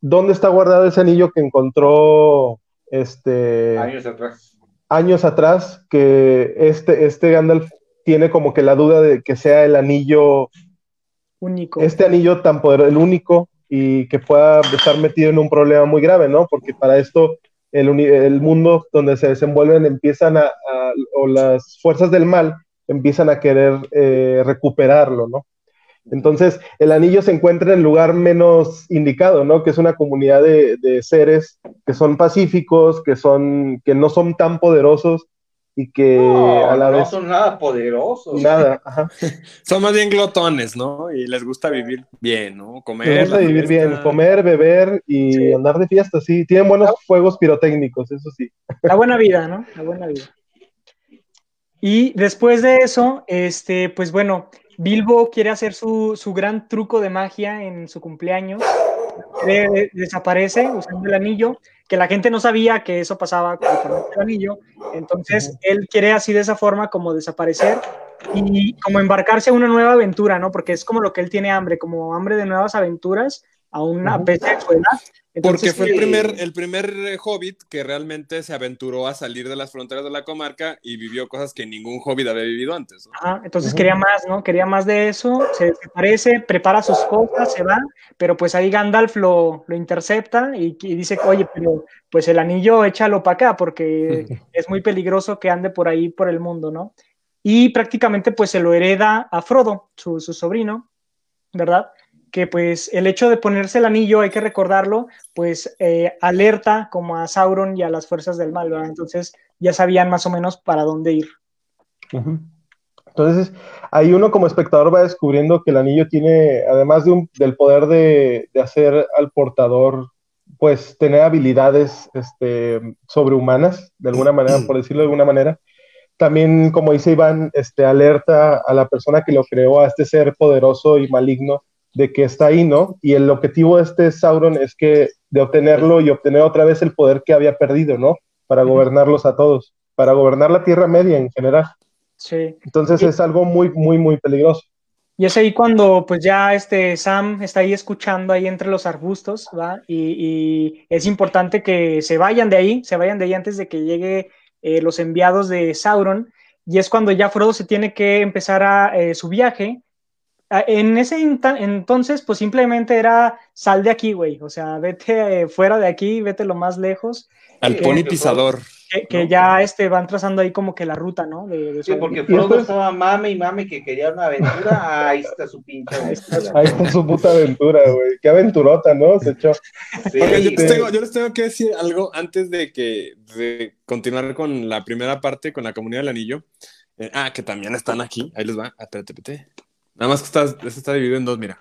dónde está guardado ese anillo que encontró este Años atrás. años atrás, que este, este Gandalf tiene como que la duda de que sea el anillo, Único. este anillo tan poderoso, el único, y que pueda estar metido en un problema muy grave, ¿no? Porque para esto el, mundo donde se desenvuelven empiezan a, a- o las fuerzas del mal empiezan a querer eh, recuperarlo, ¿no? Entonces, el anillo se encuentra en el lugar menos indicado, ¿no? Que es una comunidad de, de seres que son pacíficos, que, son, que no son tan poderosos y que No, a la no vez son nada poderosos. nada. Ajá. Son más bien glotones, ¿no? Y les gusta vivir bien, ¿no? Comer. Les gusta la vivir fiesta. bien, comer, beber y Sí. andar de fiesta, sí. Tienen buenos fuegos pirotécnicos, eso sí. La buena vida, ¿no? La buena vida. Y después de eso, este, pues bueno, Bilbo quiere hacer su, su gran truco de magia en su cumpleaños. Desaparece usando el anillo, que la gente no sabía que eso pasaba con el anillo. Entonces, él quiere así de esa forma como desaparecer y como embarcarse a una nueva aventura, ¿no? Porque es como lo que él tiene hambre, como hambre de nuevas aventuras, a Ujú. pesar de su edad. Porque fue el sí. primer, el primer eh, hobbit que realmente se aventuró a salir de las fronteras de la comarca y vivió cosas que ningún hobbit había vivido antes. ¿no? Ajá, entonces quería más, ¿no? Quería más de eso, se desaparece, prepara sus cosas, se va, pero pues ahí Gandalf lo, lo intercepta y, y dice, oye, pero pues el anillo échalo para acá porque es muy peligroso que ande por ahí por el mundo, ¿no? Y prácticamente pues se lo hereda a Frodo, su, su sobrino, ¿verdad? Que pues el hecho de ponerse el anillo, hay que recordarlo, pues eh, alerta como a Sauron y a las fuerzas del mal, ¿verdad? Entonces ya sabían más o menos para dónde ir. Entonces, ahí uno como espectador va descubriendo que el anillo tiene, además del poder de, de hacer al portador, pues tener habilidades este, sobrehumanas, de alguna manera, por decirlo de alguna manera. También, como dice Iván, este, alerta a la persona que lo creó, a este ser poderoso y maligno, de que está ahí, ¿no? Y el objetivo de este Sauron es que de obtenerlo y obtener otra vez el poder que había perdido, ¿no? Para gobernarlos a todos, para gobernar la Tierra Media en general. Sí. Entonces es algo muy, muy, muy peligroso. Y es ahí cuando pues ya este Sam está ahí escuchando ahí entre los arbustos, ¿va? Y, y es importante que se vayan de ahí, se vayan de ahí antes de que llegue eh, los enviados de Sauron. Y es cuando ya Frodo se tiene que empezar a eh, su viaje. Ah, En ese entonces, pues simplemente era sal de aquí, güey. O sea, vete eh, fuera de aquí, vete lo más lejos. Al pony pisador. Que, que No. ya este, van trazando ahí como que la ruta, ¿no? De, de Sí, porque Frodo después- estaba mame y mame que quería una aventura. Ahí está su pinche aventura. Ahí está su puta aventura, güey. Qué aventurota, ¿no? Se echó. Sí, Oigan, yo, les Sí. tengo, yo les tengo que decir algo antes de que de continuar con la primera parte, con la comunidad del anillo. Eh, ah, que también están aquí. Ahí les va. Ah, espérate, espérate. Nada más que está, este está dividido en dos, mira.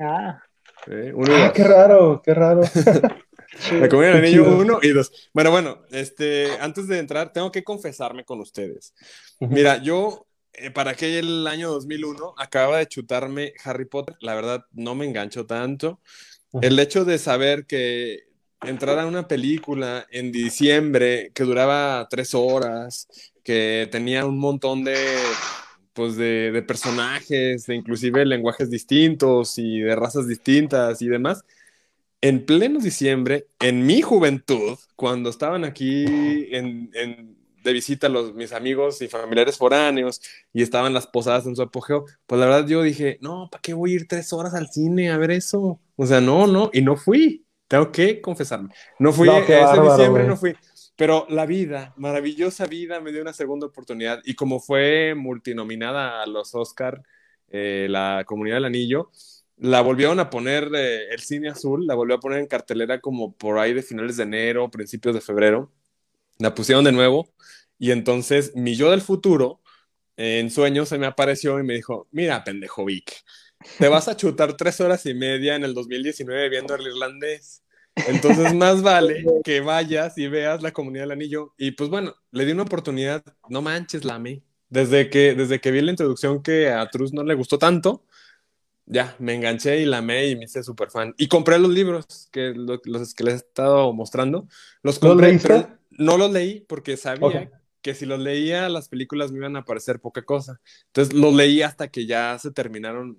Ah, Eh, uno y Ah, qué raro, qué raro. La comunidad del anillo chido. uno y dos. Bueno, bueno, este, antes de entrar, tengo que confesarme con ustedes. Mira, yo, eh, para aquel año 2001, acababa de chutarme Harry Potter. La verdad, no me engancho tanto. El hecho de saber que entrar a una película en diciembre que duraba tres horas, que tenía un montón de, pues de, de personajes, de inclusive lenguajes distintos y de razas distintas y demás. En pleno diciembre, en mi juventud, cuando estaban aquí en, en de visita a los, mis amigos y familiares foráneos y estaban las posadas en su apogeo, pues la verdad yo dije, no, ¿para qué voy a ir tres horas al cine a ver eso? O sea, no, no, y no fui, tengo que confesarme, no fui, No, qué ese bárbaro, diciembre güey. no fui, pero la vida, maravillosa vida, me dio una segunda oportunidad y como fue multinominada a los Oscar, eh, la Comunidad del Anillo, la volvieron a poner eh, el cine azul, la volvió a poner en cartelera como por ahí de finales de enero, principios de febrero, la pusieron de nuevo y entonces mi yo del futuro en sueños se me apareció y me dijo, mira pendejo Vic, te vas a chutar tres horas y media en el 2019 viendo el irlandés. Entonces más vale que vayas y veas la comunidad del anillo. Y pues bueno, le di una oportunidad, no manches, la amé. Desde que, desde que vi la introducción que a Truz no le gustó tanto, ya, me enganché y la amé y me hice súper fan. Y compré los libros que, lo- los que les he estado mostrando. Los ¿Los compré, pero no los leí porque sabía que si los leía, las películas me iban a parecer poca cosa. Entonces los leí hasta que ya se terminaron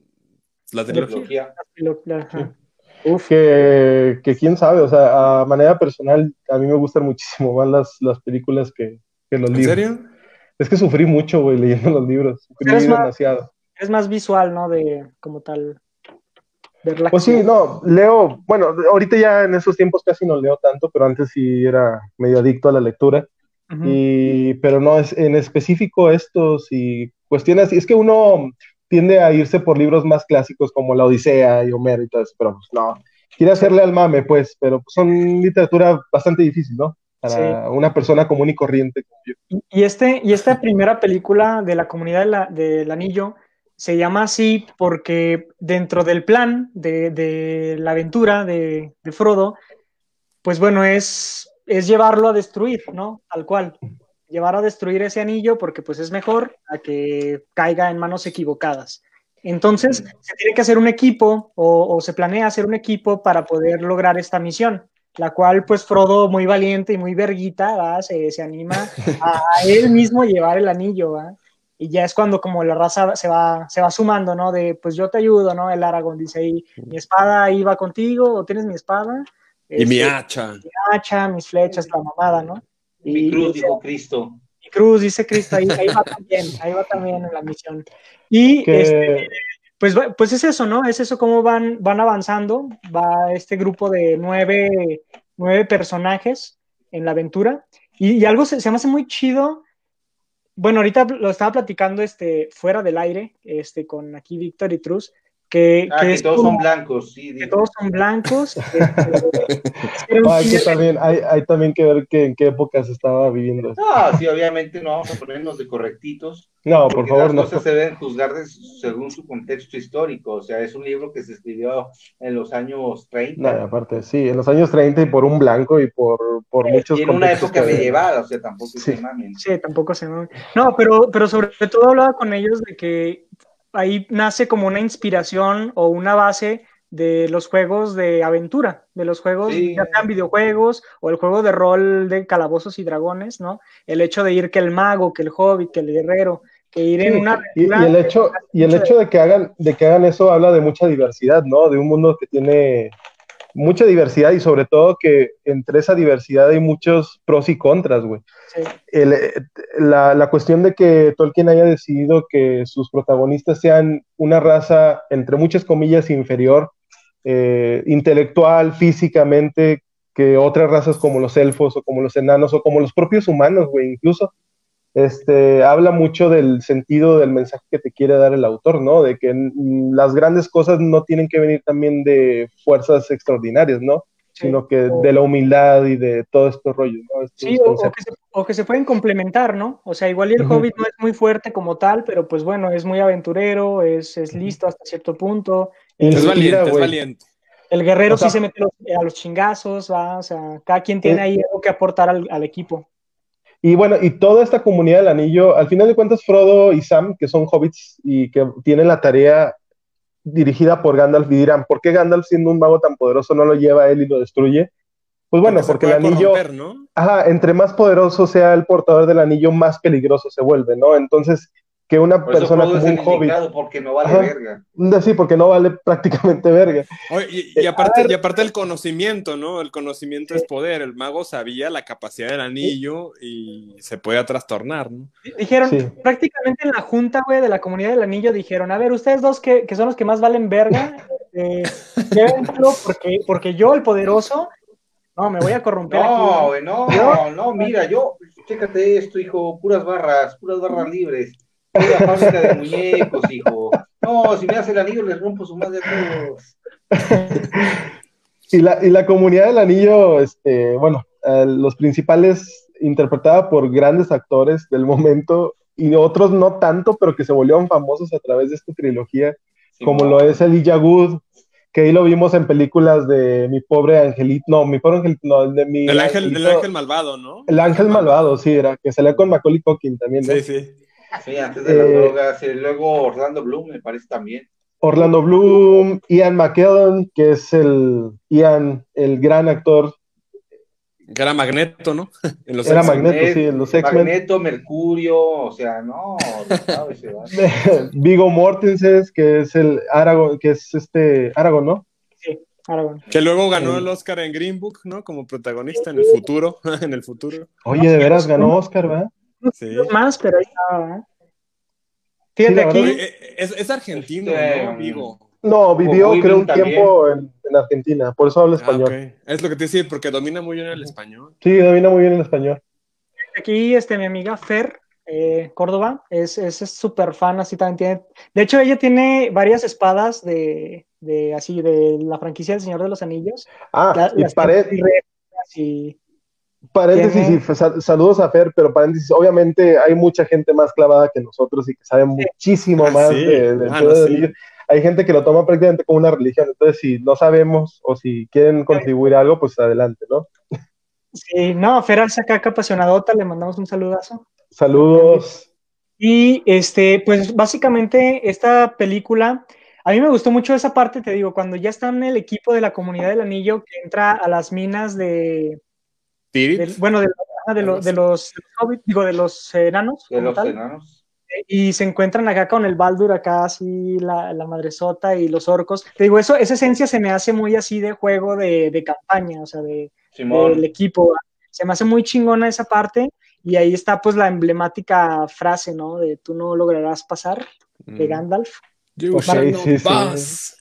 la trilogía. Trilogía. Uf, que, que quién sabe, o sea, a manera personal, a mí me gustan muchísimo más las, las películas que, que los ¿En libros. serio? Es que sufrí mucho, güey, leyendo los libros. Sufrí más- demasiado. Es más visual, ¿no? De como tal. Ver la Pues sí, no, leo, bueno, ahorita ya en esos tiempos casi no leo tanto, pero antes sí era medio adicto a la lectura. Ujú. Y, pero no, es, en específico estos y cuestiones, y es que uno tiende a irse por libros más clásicos como La Odisea y Homero y todo eso, pero pues no, quiere hacerle al mame, pues, pero pues, son literatura bastante difícil, ¿no? Para una persona común y corriente como yo. Y, este, y esta primera película de la comunidad de la- del anillo se llama así porque dentro del plan de, de la aventura de, de Frodo, pues bueno, es, es llevarlo a destruir, ¿no? Tal cual. Llevar a destruir ese anillo porque pues es mejor a que caiga en manos equivocadas. Entonces, se tiene que hacer un equipo o, o se planea hacer un equipo para poder lograr esta misión, la cual pues Frodo, muy valiente y muy verguita. Se, se anima a, a él mismo llevar el anillo, ¿va? Y ya es cuando como la raza se va, se va sumando, ¿no? De, pues yo te ayudo, ¿no? El Aragorn dice ahí, mi espada va contigo, o tienes mi espada. Y mi Este, hacha. mi hacha, mis flechas, la mamada, ¿no? Mi cruz, dijo Cristo. mi cruz, dice Cristo, ahí, ahí va también, ahí va también en la misión. Y Que, este, pues, pues es eso, ¿no? Es eso cómo van, van avanzando, va este grupo de nueve, nueve personajes en la aventura. Y, y algo se, se me hace muy chido. Bueno, ahorita lo estaba platicando este, fuera del aire, este, con aquí Víctor y Truz, que, Ah, que que es todos como- son blancos, sí. que todos son blancos. este, hay, que cine- también, hay, hay también que ver que, en qué época se estaba viviendo. No, sí, obviamente no vamos a ponernos de correctitos. No, por favor, las no. cosas se deben juzgar de- según su contexto histórico. O sea, es un libro que se escribió en los años 30. No, aparte, sí, en los años 30 y por un blanco y por, por muchos y en una época medieval, o sea, tampoco Sí. se mamen. Sí, tampoco se me... No, pero, pero sobre todo hablaba con ellos de que ahí nace como una inspiración o una base de los juegos de aventura, de los juegos, Sí. ya sean videojuegos o el juego de rol de calabozos y dragones, ¿no? El hecho de ir que el mago, que el hobbit, que el guerrero, que ir en una y, y el hecho, y el hecho de que hagan, de que hagan eso habla de mucha diversidad, ¿no? De un mundo que tiene mucha diversidad y sobre todo que entre esa diversidad hay muchos pros y contras, güey. sí, El, eh, la, la cuestión de que Tolkien haya decidido que sus protagonistas sean una raza, entre muchas comillas, inferior, eh, intelectual, físicamente, que otras razas como los elfos o como los enanos o como los propios humanos, güey, incluso, este, habla mucho del sentido del mensaje que te quiere dar el autor, ¿no? De que mm, las grandes cosas no tienen que venir también de fuerzas extraordinarias, ¿no? sí. Sino que de la humildad y de todo estos rollos, ¿no? Estos Sí, o, que se, o que se pueden complementar, ¿no? O sea, igual el Ujú. Hobbit no es muy fuerte como tal, pero pues bueno, es muy aventurero, es, es listo hasta cierto punto. Es valiente, es valiente. El guerrero O sea- sí se mete los- a los chingazos, ¿va? O sea, cada quien tiene ahí algo que aportar al, al equipo. Y bueno, y toda esta comunidad del anillo, al final de cuentas, Frodo y Sam, que son hobbits y que tienen la tarea dirigida por Gandalf, y dirán, ¿por qué Gandalf, siendo un mago tan poderoso, no lo lleva a él y lo destruye? Pues bueno, porque el anillo, corromper, ¿no? ajá, entre más poderoso sea el portador del anillo, más peligroso se vuelve, ¿no? Entonces, que una Por persona como es un indicado, porque no vale Ajá. verga. sí, porque no vale prácticamente verga. Oye, y, y aparte, y aparte el conocimiento, ¿no? El conocimiento es poder. El mago sabía la capacidad del anillo y se puede trastornar, ¿no? Dijeron, Sí. prácticamente en la junta, güey, de la comunidad del anillo, dijeron, a ver, ustedes dos que, que son los que más valen verga, eh, porque, porque yo, el poderoso, no, me voy a corromper No, aquí. güey, no, no, mira, yo, chécate esto, hijo, puras barras, puras barras libres. Fábrica de muñecos, hijo. No, si me hace el anillo, les rompo su madre a todos. Y la, y la comunidad del anillo, este, bueno, eh, los principales interpretada por grandes actores del momento y otros no tanto, pero que se volvieron famosos a través de esta trilogía, como lo es Elijah Wood, que ahí lo vimos en películas de Mi Pobre Angelito, no, Mi Pobre Angelito, no, de mi El ángel, el ángel malvado, ¿no? el ángel malvado, sí, era, que salía con Macaulay Culkin también, ¿no? Sí, sí. Sí, antes de las Eh, drogas. y luego Orlando Bloom, me parece también. Orlando Bloom, Ian McKellen, que es el Ian, el gran actor, Que era Magneto, ¿no? En los Era. Magneto, sí, en los X-Men. Magneto, Mercurio, o sea, no. Vigo Mortensen, que es el Aragorn, que es este Aragorn, ¿no? Ahora, bueno. Que luego ganó Sí. el Oscar en Green Book, ¿no? Como protagonista en el futuro. en el futuro. Oye, de veras ganó Oscar, ¿verdad? Sí. Más, pero ahí estaba, ¿eh? Sí, Fíjate la aquí. Oye, eh, es, es argentino, Este, ¿no? Vigo. No, vivió creo un también. tiempo en, en Argentina, por eso habla Ah, español. ok. Es lo que te decía, porque domina muy bien el español. Sí, domina muy bien el español. aquí este, mi amiga Fer eh, Córdoba es es es súper fan, así también tiene. De hecho, ella tiene varias espadas de, de así de la franquicia del Señor de los Anillos. Ah, La- y las pare- tiene directas y paréntesis, y saludos a Fer, pero paréntesis, obviamente hay mucha gente más clavada que nosotros y que sabe muchísimo Ah, más sí. de, Ah, no, de sí. Hay gente que lo toma prácticamente como una religión, entonces si no sabemos o si quieren contribuir a algo, pues adelante, ¿no? sí, no, Fer acá apasionadota, le mandamos un saludazo. Saludos. Y este, pues básicamente esta película, a mí me gustó mucho esa parte, te digo, cuando ya están el equipo de la comunidad del anillo que entra a las minas de. Del- bueno, de, de los, de los hobbits, digo, de los enanos, De los tal, enanos. y se encuentran acá con el Baldur, acá así la, la madresota y los orcos. Te digo, eso, esa esencia se me hace muy así de juego de, de campaña, o sea, de, del equipo. Se me hace muy chingona esa parte. Y ahí está pues la emblemática frase, ¿no? De tú no lograrás pasar, de Mm. Gandalf. You Ok, shall sí. pass.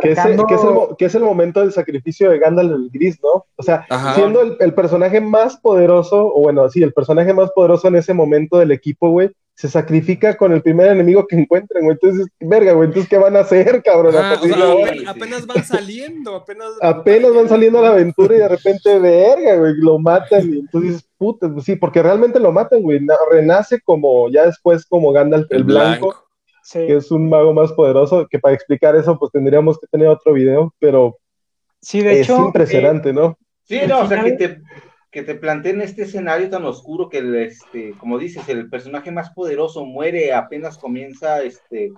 Que es, el, que, es el, mo- que es el momento del sacrificio de Gandalf el Gris, ¿no? O sea, Ajá. siendo el, el personaje más poderoso, o bueno, sí, el personaje más poderoso en ese momento del equipo, güey, se sacrifica con el primer enemigo que encuentren, güey. Entonces, verga, güey, entonces, ¿qué van a hacer, cabrón? Ajá, A o partir sea, de ahora? apenas, apenas van saliendo, apenas. Apenas van saliendo a la aventura y de repente, verga, güey, lo matan. Y entonces dices, puta, pues sí, porque realmente lo matan, güey. Na- Renace como, ya después, como Gandalf el, blanco, Sí, que es un mago más poderoso, que para explicar eso, pues tendríamos que tener otro video, pero sí, de es hecho, eh, impresionante, ¿no? Sí, no, o sea, que te, que te planteen este escenario tan oscuro que, el, este, como dices, el personaje más poderoso muere apenas comienza este,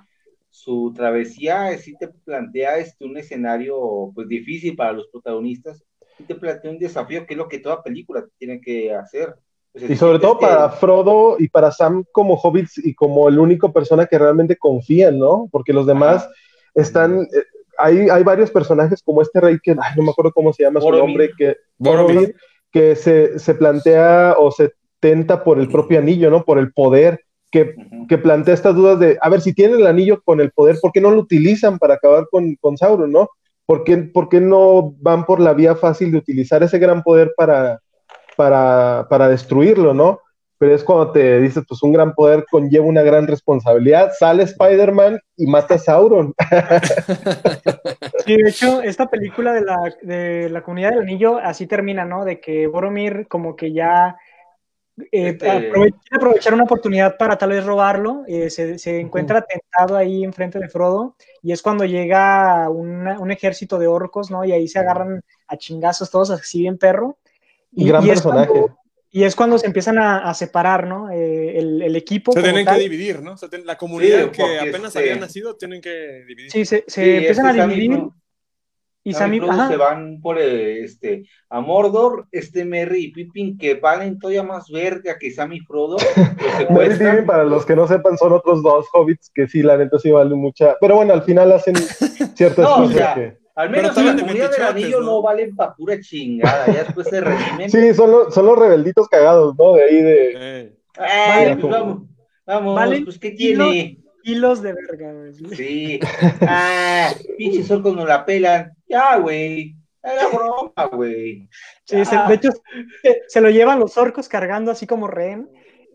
su travesía, sí te plantea este, un escenario pues difícil para los protagonistas, y te plantea un desafío que es lo que toda película tiene que hacer. Sea, Y sobre todo que- para Frodo y para Sam como hobbits y como el único persona que realmente confían, ¿no? Porque los demás Ajá. están, eh, hay, hay varios personajes como este rey que, ay, no me acuerdo cómo se llama su Boromir. nombre, que, Boromir. que se, se plantea o se tenta por el propio anillo, ¿no? Por el poder, que, Ujú. que plantea estas dudas de, a ver, si tienen el anillo con el poder, ¿por qué no lo utilizan para acabar con, con Sauron, ¿no? ¿Por qué, por qué no van por la vía fácil de utilizar ese gran poder para, para, para destruirlo, ¿no? Pero es cuando te dices, pues un gran poder conlleva una gran responsabilidad. Sale Spider-Man y mata a Sauron. Sí, de hecho, esta película de la, de la comunidad del anillo así termina, ¿no? De que Boromir como que ya eh, Este- aprovechar una oportunidad para tal vez robarlo, eh, se, se encuentra tentado ahí enfrente de Frodo y es cuando llega una- un ejército de orcos, ¿no? Y ahí se agarran a chingazos todos así bien perro. Y gran personaje. cuando- y es cuando se empiezan a, a separar, ¿no? Eh, el, el equipo. Se tienen tal. que dividir, ¿no? La comunidad Sí, que apenas este- había nacido tienen que dividir. Sí, se, se Sí, empiezan este a dividir. y Sam Sam y y- Frodo ajá. se van por eh, este a Mordor, este Merry y Pippin que valen todavía más verga que Sam y Frodo, Merry y. Pippin, para los que no sepan, son otros dos hobbits que sí, la neta sí valen mucha. Pero bueno, al final hacen ciertas No, o cosas sea, que. Al menos la de comunidad del anillo ¿no? no valen pa' pura chingada, ya después se redimen. Sí, son los, son los rebelditos cagados, ¿no? De ahí de. Eh, Ay, Vale. pues vamos, vamos, Valen pues ¿qué kilos. tiene? Kilos de verga, güey. Sí. Ah, pinches orcos no la pelan. Ya, güey. Era broma, güey. Sí, se- de hecho, se, se lo llevan los orcos cargando así como rehén.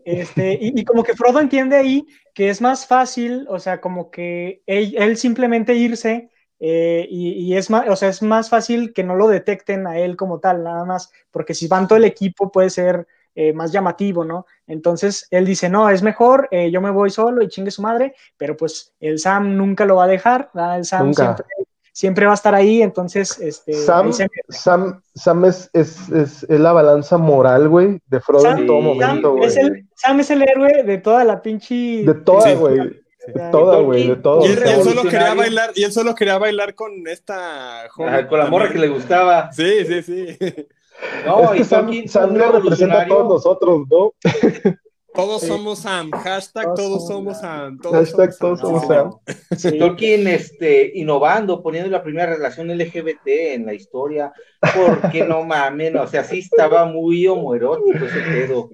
Este, y, y como que Frodo entiende ahí que es más fácil, o sea, como que él, él simplemente irse eh, y, y es más, o sea, es más fácil que no lo detecten a él como tal, nada más, porque si van todo el equipo puede ser eh, más llamativo, ¿no? Entonces él dice, no, es mejor, eh, yo me voy solo y chingue su madre, pero pues el Sam nunca lo va a dejar, ¿verdad? El Sam Nunca. siempre, siempre va a estar ahí, entonces, este, Sam, se- Sam, Sam es, es, es, es la balanza moral, güey, de Frodo Sam- en todo momento, es güey. el, Sam es el héroe de toda la pinche. De toda, güey. De toda, güey, de todo. Y él, solo quería bailar, y él solo quería bailar con esta joven Ajá, con la morra que le gustaba. Sí, sí, sí. No, es que y Sam, Sam un lo representa a todos nosotros, ¿no? Todos Sí. somos Sam. Hashtag Todos todos somos Sam. Todos Hashtag somos todos somos señor. sí. Tolkien este, innovando, poniendo la primera relación LGBT en la historia, porque no mames, o sea, sí estaba muy homoerótico ese pedo.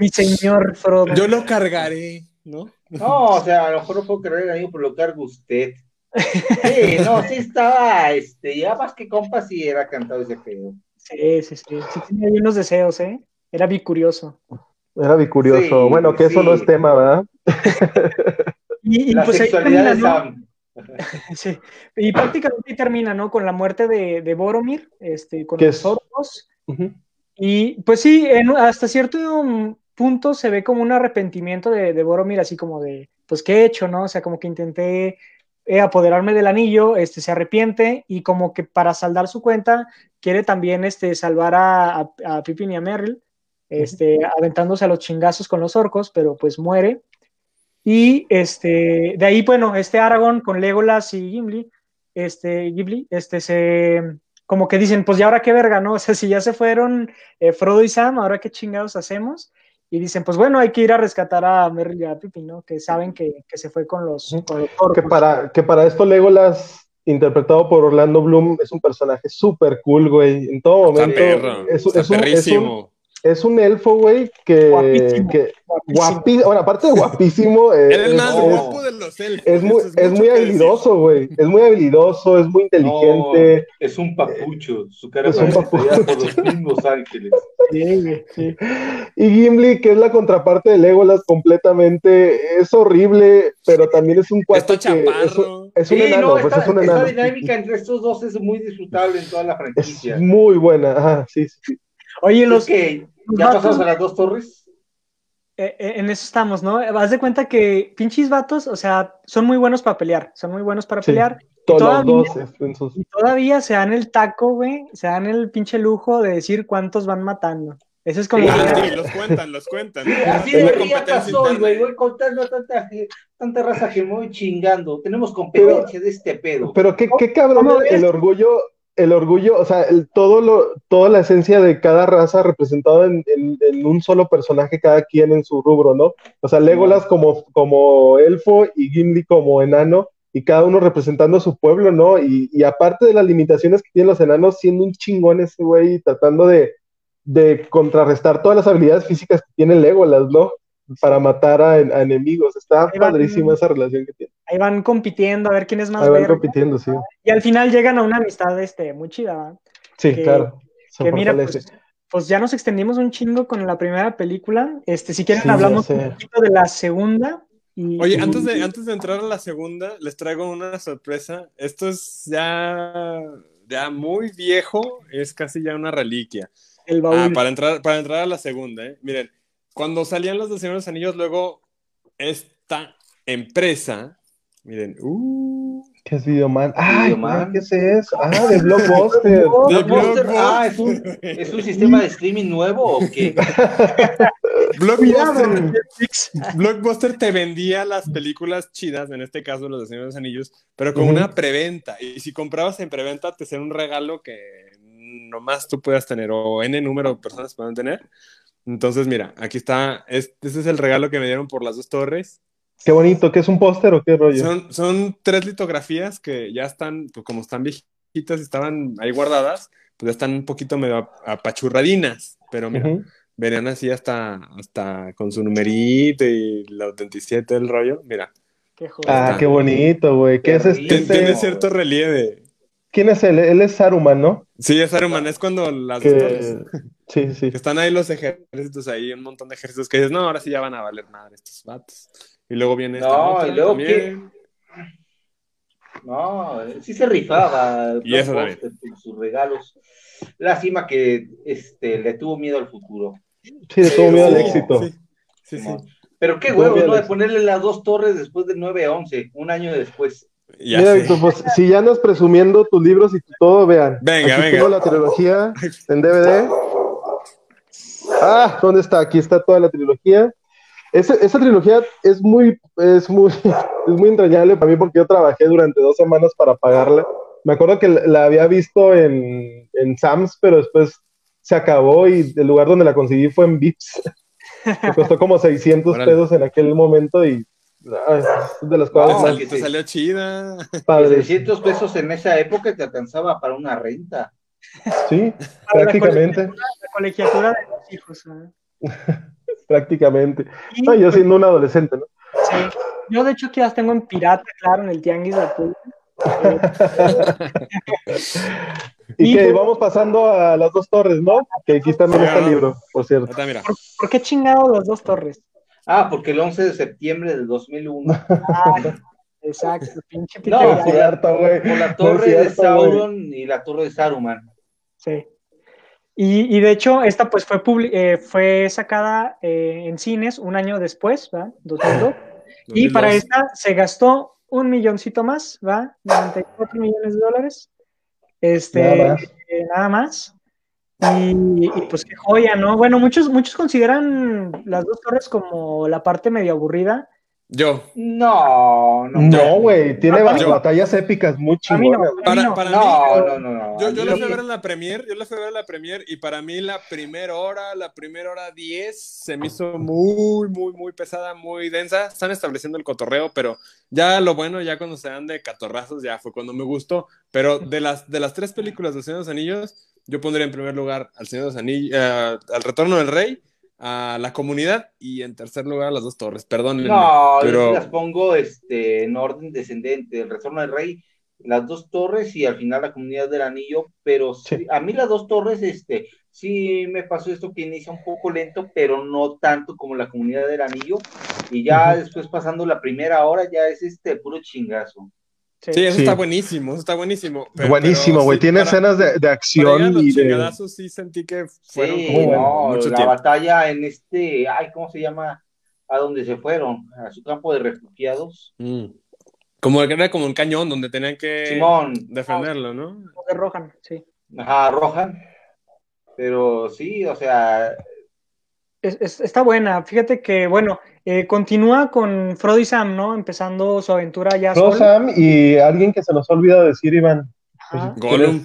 Mi señor Frodo. Yo lo cargaré, ¿no? No, o sea, a lo mejor no puedo creer amigo, pero lo cargo usted. Sí, no, sí estaba, este, ya más que compas sí era cantado ese pedo. Sí, sí, sí. Sí tenía ahí unos deseos, ¿eh? Era bicurioso. Era bicurioso. Sí, bueno, que eso sí. no es tema, ¿verdad? Y, y La pues ahí sexualidad de termina, ¿no? Sam. Sí. Y prácticamente ahí termina, ¿no? Con la muerte de, de Boromir, este, con Que los es- orcos. Ujú. Y pues sí, en- hasta cierto um, punto se ve como un arrepentimiento de, de Boromir, así como de, pues, ¿qué he hecho, no? O sea, como que intenté eh, apoderarme del anillo, este, se arrepiente y como que para saldar su cuenta quiere también este, salvar a, a, a Pippin y a Merrill, este, aventándose a los chingazos con los orcos, pero pues muere. Y este, de ahí, bueno, este Aragorn con Legolas y Gimli, este, Ghibli, este, se, como que dicen, pues ya ahora qué verga, ¿no? O sea, si ya se fueron eh, Frodo y Sam, ahora qué chingados hacemos. Y dicen, pues bueno, hay que ir a rescatar a Merry y a Pippin, ¿no? Que saben que, que se fue con los, con los. Que para, que para esto Legolas, interpretado por Orlando Bloom, es un personaje súper cool, güey. En todo Está momento. perro. es, Está es un, es, un, perrísimo. Es un elfo, güey, que, Guapísimo. que Guapísimo. bueno, aparte de guapísimo, eh, Era el es, más es- guapo de los elfos. es muy, es muy habilidoso, güey. Es muy habilidoso, es muy inteligente. No, es un papucho, su cara Es un papucho. por los mismos ángeles. Sí, sí. Y Gimli, que es la contraparte de Legolas completamente, es horrible, pero también es un que es, es un Sí, enano, no, pues esta, es un esta enano. dinámica entre estos dos es muy disfrutable en toda la Es franquicia. muy buena, ajá, sí, sí, sí. Oye, Los que ya vatos- pasamos a las dos torres. eh, eh, en eso estamos, ¿no? Haz de cuenta que pinches vatos, o sea, son muy buenos para pelear, son muy buenos para Sí. pelear. Todos todavía- los dos Y todavía se dan el taco, güey, se dan el pinche lujo de decir cuántos van matando. Eso es como... Sí. Que- sí, los cuentan, los cuentan. Así de riata soy, güey. Voy contando a tanta, tanta raza que me voy chingando. Tenemos competencia de este pedo. Pero qué, qué cabrón el orgullo, el orgullo, o sea, el, todo lo, toda la esencia de cada raza representado en, en- en un solo personaje, cada quien en su rubro, ¿no? O sea, Legolas como, como elfo y Gimli como enano, y cada uno representando a su pueblo, ¿no? Y, y aparte de las limitaciones que tienen los enanos, siendo un chingón ese güey, tratando de, de contrarrestar todas las habilidades físicas que tiene Legolas, ¿no? Para matar a, a enemigos. Está van- padrísima esa relación que tiene. Ahí van compitiendo a ver quién es más Ahí van verga. compitiendo, sí. Y al final llegan a una amistad este, muy chida, ¿va? Sí, Que- claro. Se Que mira, pues, pues ya nos extendimos un chingo con la primera película. Este, si quieren Sí, hablamos un poquito de la segunda. Y, Oye, y- antes de, antes de entrar a la segunda, les traigo una sorpresa. Esto es ya, ya muy viejo, es casi ya una reliquia. el baúl. Ah, para entrar, para entrar a la segunda, ¿eh? Miren, cuando salían los de Señor de los Anillos, luego esta empresa, miren, uh, ¿Qué es Videoman? Ay, Videoman. ¿qué es eso? Ah, de Blockbuster. De Blockbuster, ah, ¿es un, ¿es un sistema de streaming nuevo o qué? Blockbuster, Blockbuster te vendía las películas chidas, en este caso los de Señor de los Anillos, pero con una preventa. Y si comprabas en preventa, te hacían un regalo que nomás tú puedas tener, o N número de personas puedan tener. Entonces, mira, aquí está, este, ese es el regalo que me dieron por las dos torres. Qué bonito, ¿qué es un póster o qué rollo? Son, son tres litografías que ya están, pues, como están viejitas y estaban ahí guardadas, pues ya están un poquito medio ap- apachurradinas, pero mira, Ujú. venían así hasta, hasta con su numerito y la autenticidad del rollo, mira, Qué joder. Ah, qué bonito, güey. ¿Qué es este? tiene cierto relieve. ¿Quién es él? Él es Saruman, ¿no? Sí, es Saruman, es cuando las dos Que... torres, Sí, sí. están ahí los ejércitos, ahí un montón de ejércitos que dices, no, ahora sí ya van a valer madre estos vatos. Y luego viene esta No, otra y luego también. No, sí se rifaba. Y eso con sus regalos. Lástima que este, le tuvo miedo al futuro. Sí, le tuvo miedo al éxito. Sí, sí, sí. Pero qué miedo ¿no? De ponerle las dos torres después del 9-11, un año después. Ya Mira. Víctor, pues si ya andas presumiendo tus libros y tu todo, vean. Venga, Aquí venga. tengo la trilogía en DVD. Ah, ¿dónde está? Aquí está toda la trilogía. Esa, esa trilogía es muy, es, muy, es muy entrañable para mí porque yo trabajé durante dos semanas para pagarla. Me acuerdo que la, había visto en, en Sam's, pero después se acabó y el lugar donde la conseguí fue en Vips. Me costó como 600 Órale. pesos en aquel momento y de las cosas No, Te, más que te sí. salió chida. padres. 600 pesos en esa época te alcanzaba para una renta. Sí, Para la prácticamente. La colegiatura de los hijos. ¿no? Prácticamente. No, yo pues, siendo un adolescente, ¿no? sí, yo de hecho aquí las tengo en pirata, claro, en el tianguis de Puebla. Y Y que pues- vamos pasando a las dos torres, ¿no? Que aquí también está el ah. libro, por cierto. ¿Por qué chingado las dos torres? Ah, porque el 11 de septiembre del 2001, Ah, exacto, pinche No, por cierto, güey. por la torre de cierto, güey. Sauron y la torre de Saruman. sí. Y, y de hecho, esta pues fue, publi- eh, fue sacada eh, en cines un año después, ¿va? 2002. Y para 2002. esta se gastó un milloncito más, ¿va? 94 millones de dólares. Este, Nada más. eh, nada más. Y, y, pues qué joya, ¿no? Bueno, muchos, muchos consideran las dos torres como la parte medio aburrida. Yo. No, no. No, güey, tiene No, yo- batallas épicas muy no, chingonas. a mí Para, no. para No, mí, no, no, no. yo, yo la fui a ver en la premier, yo la fui a ver en la premier y para mí la primera hora, la primera hora 10 se me hizo muy, muy, muy pesada, muy densa. Están estableciendo el cotorreo, pero ya lo bueno, ya cuando se dan de catorrazos, ya fue cuando me gustó. Pero de las, de las tres películas de Señor de los Anillos, yo pondría en primer lugar al Señor de los Anillos, eh, al Retorno del Rey, a la comunidad y en tercer lugar a las dos torres. Perdónenme, No, pero las pongo este, en orden descendente. El retorno del rey, las dos torres y al final la comunidad del anillo. Pero sí, Sí. a mí las dos torres, este, sí me pasó esto que inicia un poco lento, pero no tanto como la comunidad del anillo. Y ya Ujú. después pasando la primera hora, ya es este puro chingazo. Sí, eso Sí. está buenísimo, eso está buenísimo. Pero- Buenísimo, güey. sí, Tiene para- escenas de, de acción y de. sí sentí que fueron Sí, como no, mucho la tiempo. batalla en este, ay, ¿cómo se llama? A donde se fueron, a su campo de refugiados. Mm. Como que era como un cañón donde tenían que Simón, defenderlo, ¿no? De Rohan, sí. ajá, Rohan. Pero sí, o sea, Es- es- está buena. Fíjate que, bueno, eh, continúa con Frodo y Sam, ¿no? Empezando su aventura ya Frodo. Sam y alguien que se nos olvida decir, Iván. Ajá. Gollum.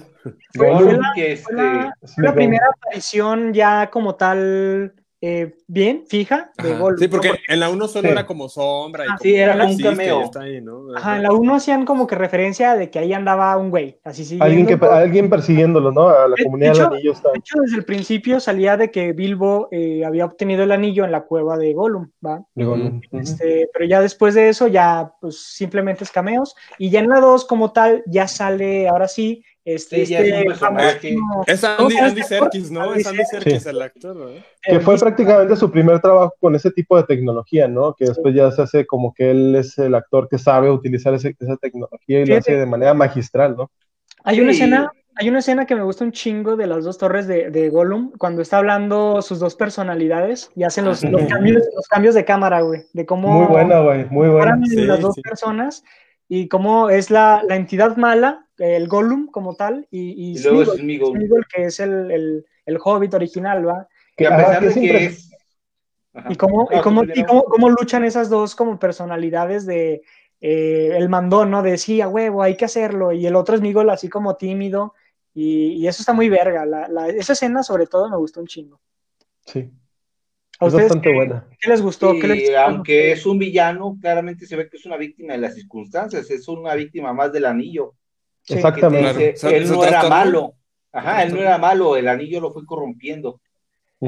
Fue- Gollum. fue la- que fue la- este, fue la primera aparición ya como tal, eh, bien, fija, de Ajá. Sí, porque en la 1 solo Sí. era como sombra. Y Ah, como sí, era como un cameo. ahí, ¿no? Ajá, en la 1 hacían como que referencia de que ahí andaba un güey, así siguiendo. Alguien, que, alguien persiguiendo, ¿no? A la De- comunidad de del hecho- anillo está. De hecho, desde el principio salía de que Bilbo eh, había obtenido el anillo en la cueva de Gollum, ¿va? de Gollum. Ujú. Este, pero ya después de eso, ya pues simplemente es cameos. Y ya en la 2, como tal, ya sale, ahora sí, este. Sí, es un este personaje. famosísimo- Es Andy. Serkis, ¿no? Andy Es Andy Serkis. Sí. el actor, ¿no? Que fue eh, prácticamente su primer trabajo con ese tipo de tecnología, ¿no? Que después ya se hace como que él es el actor que sabe utilizar ese- esa tecnología y lo hace de manera magistral, ¿no? Hay una Sí. escena. Hay una escena que me gusta un chingo de las dos torres de, de Gollum, cuando está hablando sus dos personalidades y hacen los, los cambios, los cambios de cámara, güey, de cómo Muy buena, güey, muy buena. Sí, las dos sí. personas y cómo es la, la entidad mala, el Gollum como tal, y, y, Y luego Sméagol. Sméagol, que es el, el, el Hobbit original, ¿va? que a Ajá, pesar que de que es, Y cómo, y No, cómo, y cómo, cómo luchan esas dos como personalidades de eh, el mandón, ¿no? De sí, a huevo, hay que hacerlo. Y el otro es Miguel así como tímido. Y, y eso está muy verga. La, la- esa escena sobre todo me gustó un chingo. Sí. ¿A Es ustedes bastante qué, buena. qué les gustó? ¿Qué les Y aunque es un villano, claramente se ve que es una víctima de las circunstancias, es una víctima más del anillo. Sí. Exactamente. Dice, Claro. él no era malo. Ajá, él no era malo, el anillo lo fue corrompiendo.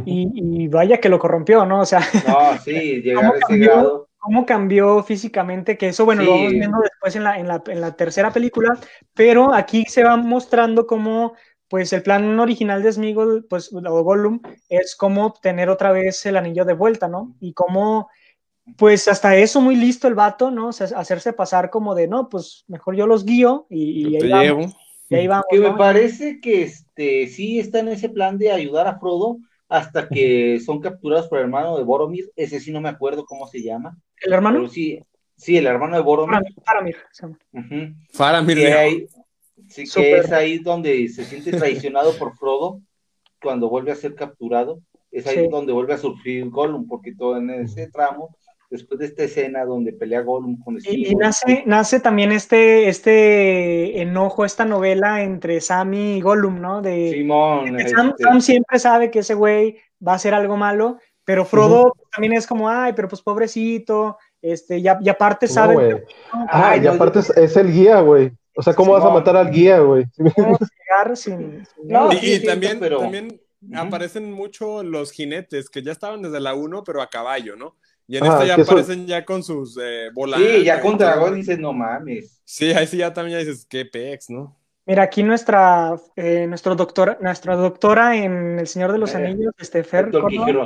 Y, y vaya que lo corrompió, ¿no? O sea, No, sí, llegar ¿Cómo a ese cambió? grado. cómo cambió físicamente, que eso, bueno, lo vamos viendo después en la, en, la, en la tercera película, pero aquí se va mostrando cómo, pues, el plan original de Smeagol, pues, o Gollum, es cómo obtener otra vez el anillo de vuelta, ¿no? Y cómo, pues, hasta eso muy listo el vato, ¿no? O sea, hacerse pasar como de, no, pues, mejor yo los guío y, ahí vamos, llevo. y ahí vamos, Que me ¿no? parece que este sí está en ese plan de ayudar a Frodo hasta que son capturados por el hermano de Boromir. Ese sí no me acuerdo cómo se llama. ¿El hermano? Pero sí, sí, el hermano de Boromir. Faramir, Faramir, llama. Ujú. Faramir Que, hay- sí, que es ahí donde se siente traicionado por Frodo cuando vuelve a ser capturado. Es ahí Sí. donde vuelve a sufrir Gollum, porque todo en ese tramo, después de esta escena donde pelea Gollum con Y, y Smeagol, nace, nace también este, este enojo, esta novela entre Sammy y Gollum, ¿no? De, Simón, Sam, este, Sam siempre sabe que ese güey va a hacer algo malo, pero Frodo también es como, ay, pero pues pobrecito, este, y, a- y aparte No, sabe que Ah, Ay, y no, aparte es, es el guía, güey. O sea, ¿cómo vas a matar al guía, güey? sin... No. Y, sí, y también, pero- también aparecen mucho los jinetes, que ya estaban desde la 1, pero a caballo, ¿no? Y en Ah, esta ya aparecen ya con sus eh, volantes. Sí, ya con dragón dices, no mames. Sí, ahí sí ya también ya dices, qué pex, ¿no? Mira, aquí nuestra, eh, nuestro doctor, nuestra doctora en El Señor de los Eh, Anillos, este Fer.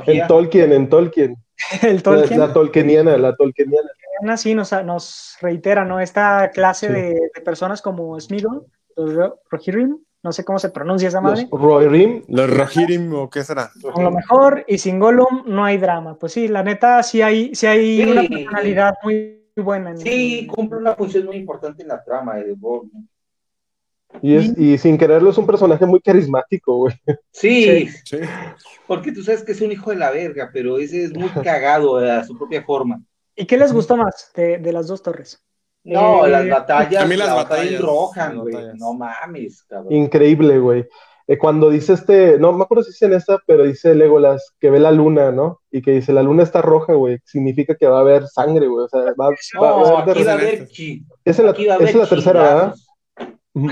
En Tolkien, en Tolkien. el Tolkien, La, la Tolkieniana, la Tolkieniana. Ana sí nos, nos reitera, ¿no? Esta clase Sí. de, de personas como Smeagol, los Ro- Rohirrim, no sé cómo se pronuncia esa Los madre, Rohirrim. Los Rohirrim, ¿o qué será? con lo mejor, y sin Gollum no hay drama. Pues sí, la neta, sí hay, sí hay Sí. una personalidad muy buena. en- Sí, cumple una función muy importante en la trama de Gollum. Y, es, y sin quererlo es un personaje muy carismático, güey. Sí, Sí. porque tú sabes que es un hijo de la verga, pero ese es muy cagado a su propia forma. ¿Y qué les gustó más de, de las dos torres? No, Eh, las batallas, a mí las la batallas, Rohan, las güey. No mames, cabrón. Increíble, güey. Eh, cuando dice este, no me acuerdo si dice en esta, pero dice Legolas que ve la luna, ¿no? Y que dice la luna está roja, güey. Significa que va a haber sangre, güey. O sea, va, va- No, va a haber aquí va a haber Es en la, aquí va a es en la tercera, ¿verdad?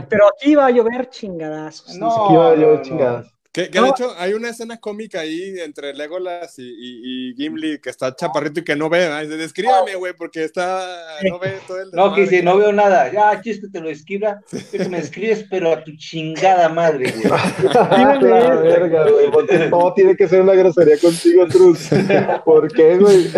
Pero aquí va a llover chingadazos. No, Aquí va a llover no, chingadas. Que, que No. de hecho hay una escena cómica ahí entre Legolas y, y- y Gimli que está chaparrito y que no ve. Dice, descríbame, güey, porque está. No ve todo el. No, que dice, no veo nada. Ya, chis que te lo escriba, que me escribes, pero a tu chingada madre, güey. la verga, güey. Porque todo tiene que ser una grosería contigo, Truz. ¿Por qué, güey?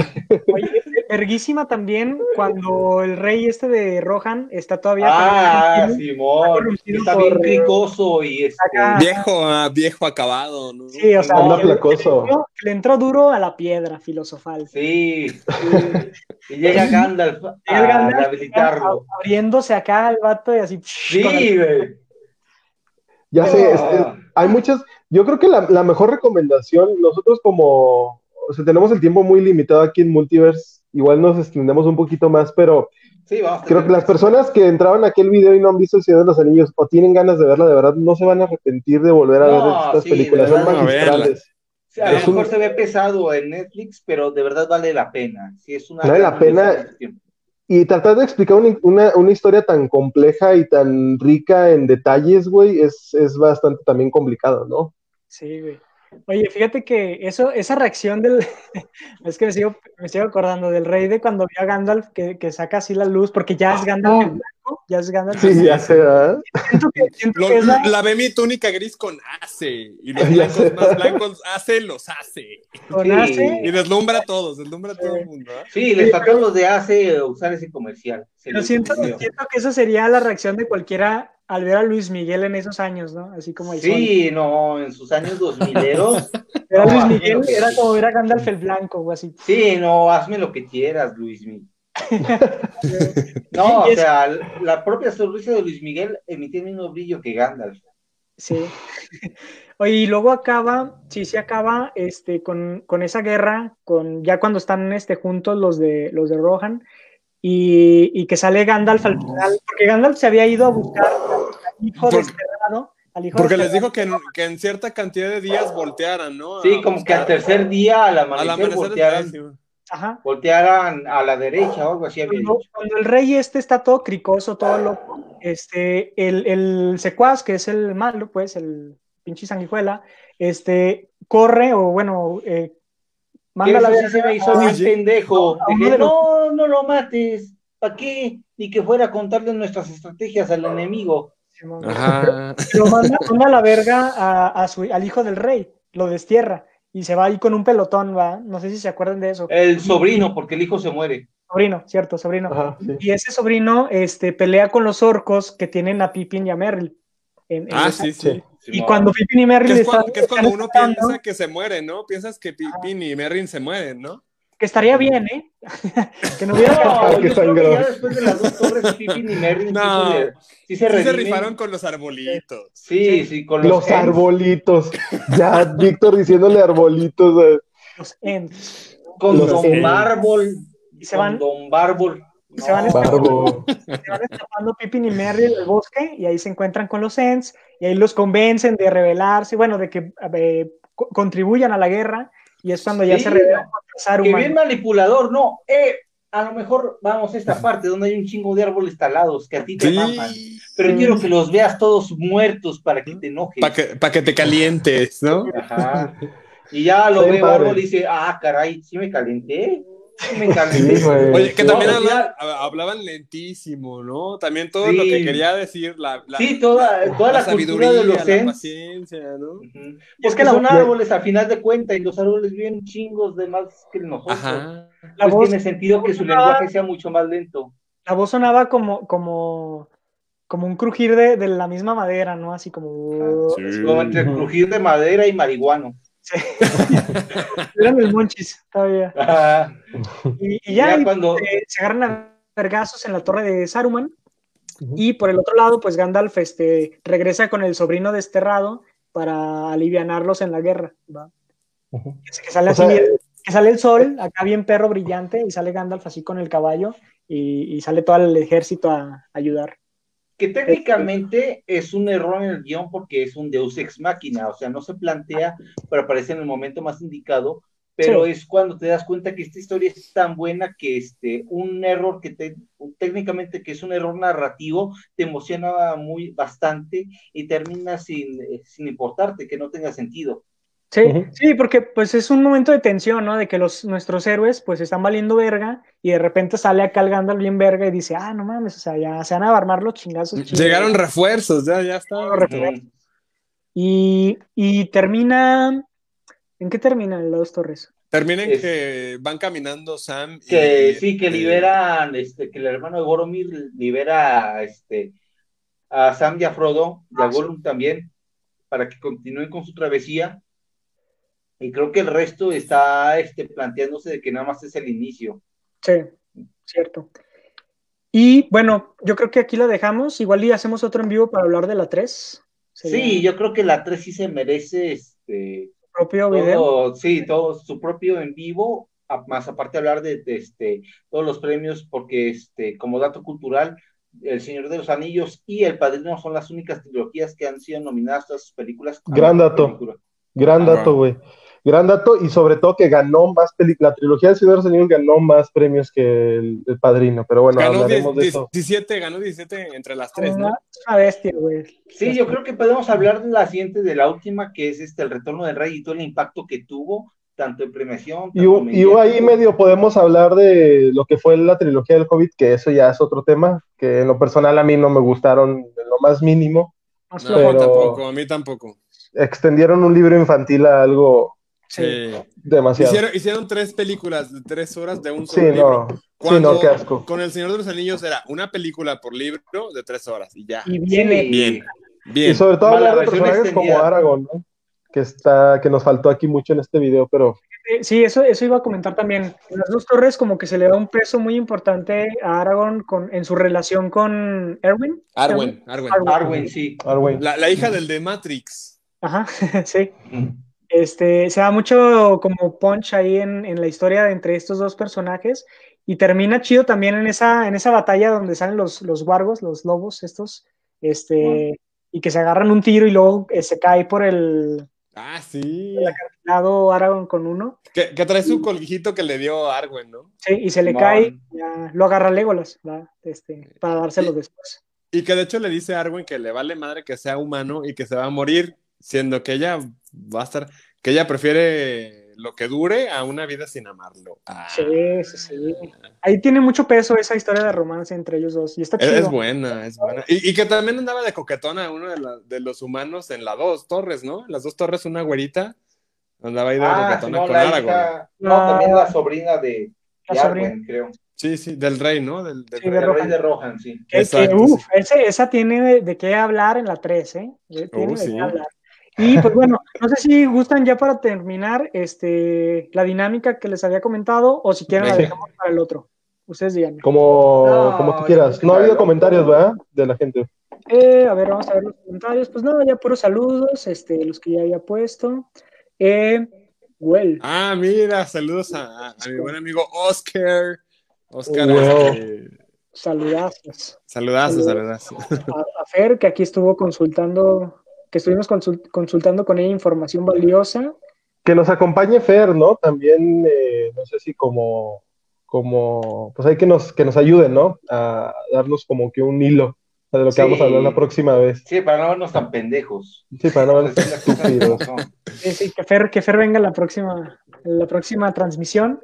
Oye, verguísima también cuando el rey este de Rohan está todavía... Ah, Simón. Está por- bien cricoso y este. Viejo, ah, viejo acabado, ¿no? Sí, o sea, le- placoso. Le, entró, le entró duro a la piedra filosofal. Sí, sí. Y llega Gandalf a Gandalf, rehabilitarlo. Abriéndose acá el vato y así... Sí, güey. Ya sé, este, hay muchas. Yo creo que la, la mejor recomendación, nosotros como. O sea, tenemos el tiempo muy limitado aquí en Multiverse. Igual nos extendemos un poquito más, pero Sí, vamos. a creo que las personas que entraron a aquel video y no han visto El Señor de los Anillos o tienen ganas de verla, de verdad, no se van a arrepentir de volver a No, ver estas sí, películas. Son magistrales. Sí, a lo un- mejor se ve pesado en Netflix, pero de verdad vale la pena. Sí, es una Vale la pena. Y tratar de explicar una, una- una historia tan compleja y tan rica en detalles, güey, es, es bastante también complicado, ¿no? Sí, güey. Oye, fíjate que eso, esa reacción del. es que me sigo, me sigo acordando del rey de cuando vio a Gandalf que, que saca así la luz, porque ya es Gandalf el blanco, ya es Gandalf. Sí, ya Lo- que es la- la ve mi túnica gris con ace. Y los blancos más blancos hace los hace. con Sí. Ace, Y deslumbra a todos, deslumbra a todo el mundo. ¿eh? Sí, les los de ACE usar ese comercial. Se Pero siento, siento que eso sería la reacción de cualquiera al ver a Luis Miguel en esos años, ¿no? Así como el Sí, no, en sus años 2000eros. sol. Era no, Luis Miguel, era como ver a Gandalf el blanco o así. Sí, no, hazme lo que quieras, Luis Miguel. No, o sea, la propia sonrisa de Luis Miguel emitía el mismo brillo que Gandalf. Sí. Oye, y luego acaba, sí, sí acaba este, con, con esa guerra, con ya cuando están este, juntos los de, los de Rohan, y, y que sale Gandalf al final, porque Gandalf se había ido a buscar al hijo Porque- desterrado. Al hijo Porque les dijo que en, que en cierta cantidad de días voltearan, ¿no? Sí, A como que al tercer día, al al amanecer, amanecer voltearan, Ajá. voltearan a la derecha o algo así había Cuando, dicho. cuando el rey este está todo cricoso, todo loco, este, el, el secuaz, que es el malo, pues, el pinche sanguijuela, este, corre, o bueno, eh, Que manda la eso sí se me hizo pendejo. no, no lo mates. ¿Para qué? Ni que fuera a contarle nuestras estrategias al enemigo. Ajá. Lo manda, manda a la verga a, a su, al hijo del rey, lo destierra, y se va ahí con un pelotón, va, no sé si se acuerdan de eso. El sobrino, porque el hijo se muere. Sobrino, cierto, sobrino. Ajá, sí. Y ese sobrino este, pelea con los orcos que tienen a Pippin y a Merrill. En- en Ah, sí, sí. Y cuando Pippin y Merrill Que es, están- cuando, que es cuando uno piensa que se muere, ¿no? Piensas que Pippin y Merrin se mueren, ¿no? que estaría bien, ¿eh? que no hubiera No, que ya después de las dos torres, Pippin y Merrin No. sí se, sí se Sí se redimen. rifaron con los arbolitos. Sí, sí, con los, Los arbolitos. Ya, Víctor diciéndole arbolitos. eh. los Ents. Con Los Don. Bárbol. Y se con van- Don Bárbol. Y se van No. Se van escapando Pippin y Merrill del bosque y ahí se encuentran con los Ents y ahí los convencen de rebelarse, bueno, de que eh, co- contribuyan a la guerra y es cuando ya Sí, se rebelan contra Que bien manipulador, no. Eh, a lo mejor vamos a esta parte donde hay un chingo de árboles talados que a ti te maman. Sí. Pero Sí. quiero que los veas todos muertos para que te enojes. Para que, pa' que te calientes, ¿no? Ajá. Y ya lo Está ve bien padre. Bárbol y dice, ah, caray, sí me calenté. Me. Sí. Oye, que también hablaban, hablaban lentísimo, ¿no? También todo Sí. lo que quería decir, la, la, sí, toda, toda la, cultura de los la paciencia, ¿no? Porque que son árboles a final de cuentas y los árboles viven chingos de más que nosotros. Ajá. La Pues voz, tiene sentido que su lenguaje sea mucho más lento. la voz sonaba como, como, como un crujir de, de la misma madera, ¿no? Así como... Sí. Como entre el crujir de madera y marihuano. Eran el monchis todavía. Y, y ya, Ya y, cuando- eh, se agarran a vergazos en la torre de Saruman. Y por el otro lado, pues Gandalf este, regresa con el sobrino desterrado para alivianarlos en la guerra. Que, que sale O así sea, bien- que sale el sol, acá bien perro brillante, y sale Gandalf así con el caballo, y, y sale todo el ejército a ayudar. Que técnicamente es un error en el guion porque es un Deus ex máquina, o sea, no se plantea, pero aparece en el momento más indicado, pero Sí. es cuando te das cuenta que esta historia es tan buena que este, un error que te, técnicamente que es un error narrativo, te emociona muy bastante y termina sin, eh, sin importarte, que no tenga sentido. Sí, sí, porque pues es un momento de tensión, ¿no? De que los, nuestros héroes pues están valiendo verga y de repente sale acá el Gandalf bien verga y dice, ah, no mames, o sea, ya se van a armar los chingazos. chidos". Llegaron refuerzos, ya, ya está. Llegaron refuerzos. Y, y termina, ¿en qué termina el Dos Torres? Termina en Es- que van caminando Sam y... Que sí, que eh, liberan, este, que el hermano de Boromir libera este, a Sam y a Frodo, y a Ah. Gollum también, para que continúen con su travesía. Y creo que el resto está este, planteándose de que nada más es el inicio. Sí, cierto. Y bueno, yo creo que aquí la dejamos. Igual y hacemos otro en vivo para hablar de la 3. Sería Sí, yo creo que la 3 sí se merece este, su propio video. sí, todo su propio en vivo, a- más aparte hablar de, de, este, todos los premios, porque este, como dato cultural, El Señor de los Anillos y El Padrino son las únicas trilogías que han sido nominadas a todas sus películas. Gran dato. película. Gran dato, güey. Gran dato y sobre todo que ganó más películas. La trilogía de Señor de los Anillos ganó más premios que el, el Padrino. Pero bueno, Ganó hablaremos de 10 eso. 17, ganó 17 entre las tres, ¿no? Una, bestia, güey. Sí, yo creo que podemos hablar de la siguiente, de la última, que es este, El Retorno del Rey y todo el impacto que tuvo, tanto en premiación. Y, tanto y ahí medio podemos hablar de lo que fue la trilogía del Hobbit, que eso ya es otro tema, que en lo personal a mí no me gustaron en lo más mínimo. No. Pero- tampoco, a mí tampoco. Extendieron un libro infantil a algo Sí. demasiado. Hicieron, hicieron tres películas de tres horas de un Sí, solo libro. no. Sí, no, qué asco. con El Señor de los Anillos era una película por libro de tres horas y ya. Y viene. Sí. Bien, Y bien. sobre todo Más la hablar de como. Aragorn, ¿no? Que está, que nos faltó aquí mucho en este video, pero Eh, Sí, eso, eso iba a comentar también. En las dos torres como que se le da un peso muy importante a Aragorn con, en su relación con Erwin. Arwen, Arwen. Arwen. Arwen, sí. Arwen. La, la hija del de Matrix. Ajá, sí. Este, se da mucho como punch ahí en, en, la historia entre estos dos personajes y termina chido también en esa, en esa batalla donde salen los, los wargos, los lobos estos, este, y que se agarran un tiro y luego eh, se cae por el... Ah, sí. El acantilado Aragorn con uno. Que, que, trae su colguijito que le dio Arwen, ¿no? Sí, y se le cae, ya, lo agarra Legolas, este, para dárselo después. Y que de hecho le dice a Arwen que le vale madre que sea humano y que se va a morir, siendo que ella va a estar, que ella prefiere lo que dure a una vida sin amarlo. Ah. Sí, sí, sí. Ahí tiene mucho peso esa historia de romance entre ellos dos. Y está chido. Es buena, es buena. Y, y que también andaba de coquetona uno de, la, de, los humanos en las dos torres, ¿no? Las dos torres, una güerita. Andaba ahí de ah, coquetona no, con la Aragorn. no, también la sobrina de, La de sobrina. Arwen, creo. Sí, sí, del rey, ¿no? Del, del Sí, rey. de rey Rohan. de Rohan, sí. Que, uf, sí. ese- esa tiene de, de qué hablar en la 3, ¿eh? Tiene Oh, de sí. qué hablar. Y pues bueno, no sé si gustan ya para terminar este, la dinámica que les había comentado o si quieren la dejamos para el otro. Ustedes díganme. Como, No, como tú quieras. No ha habido comentarios. ¿verdad? De la gente. Eh, a ver, vamos a ver los comentarios. Pues nada, ya puros saludos, este, los que ya había puesto. Eh, well, Ah, mira, saludos a, a- a mi buen amigo Oscar. Oscar, Wow. este, saludazos. saludazos, Saludos. saludazos. A, a Fer, que aquí estuvo consultando, que estuvimos consul- consultando con ella información valiosa. Que nos acompañe Fer, ¿no? También, eh, no sé si como, como, pues hay que nos, que nos ayuden, ¿no? A darnos como que un hilo de lo que Sí. vamos a hablar la próxima vez. Sí, para no vernos tan pendejos. Sí, para no Para ver decir las cosas como estúpidos. son. Sí, sí, que Fer, que Fer venga en la próxima, la próxima transmisión.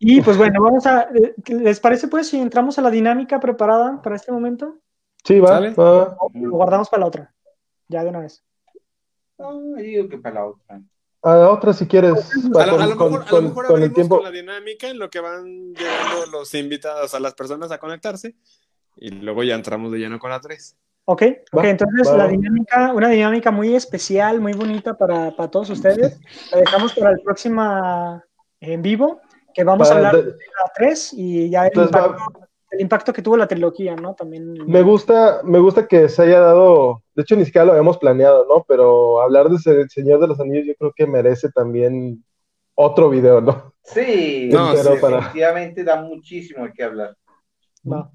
Y pues bueno, vamos a, eh, ¿les parece pues si entramos a la dinámica preparada para este momento? Sí, va, ¿Sale? va. Lo guardamos para la otra, ya de una vez. No, digo que para la otra. A la otra si quieres. A lo, a lo Con- mejor, a lo con- mejor con el tiempo. con la dinámica en lo que van llegando los invitados a las personas a conectarse y luego ya entramos de lleno con la 3. Ok, ok, Va, entonces va, la va. dinámica, una dinámica muy especial, muy bonita para, para todos ustedes. La dejamos para el próximo en vivo, que vamos a hablar de la 3 y ya el Entonces, va- impacto, el impacto que tuvo la trilogía, ¿no? También. Me gusta, me gusta que se haya dado, de hecho ni siquiera lo habíamos planeado, ¿no? Pero hablar de ese Señor de los Anillos yo creo que merece también otro video, ¿no? Sí, No, sí, para- efectivamente da muchísimo de qué hablar. Va.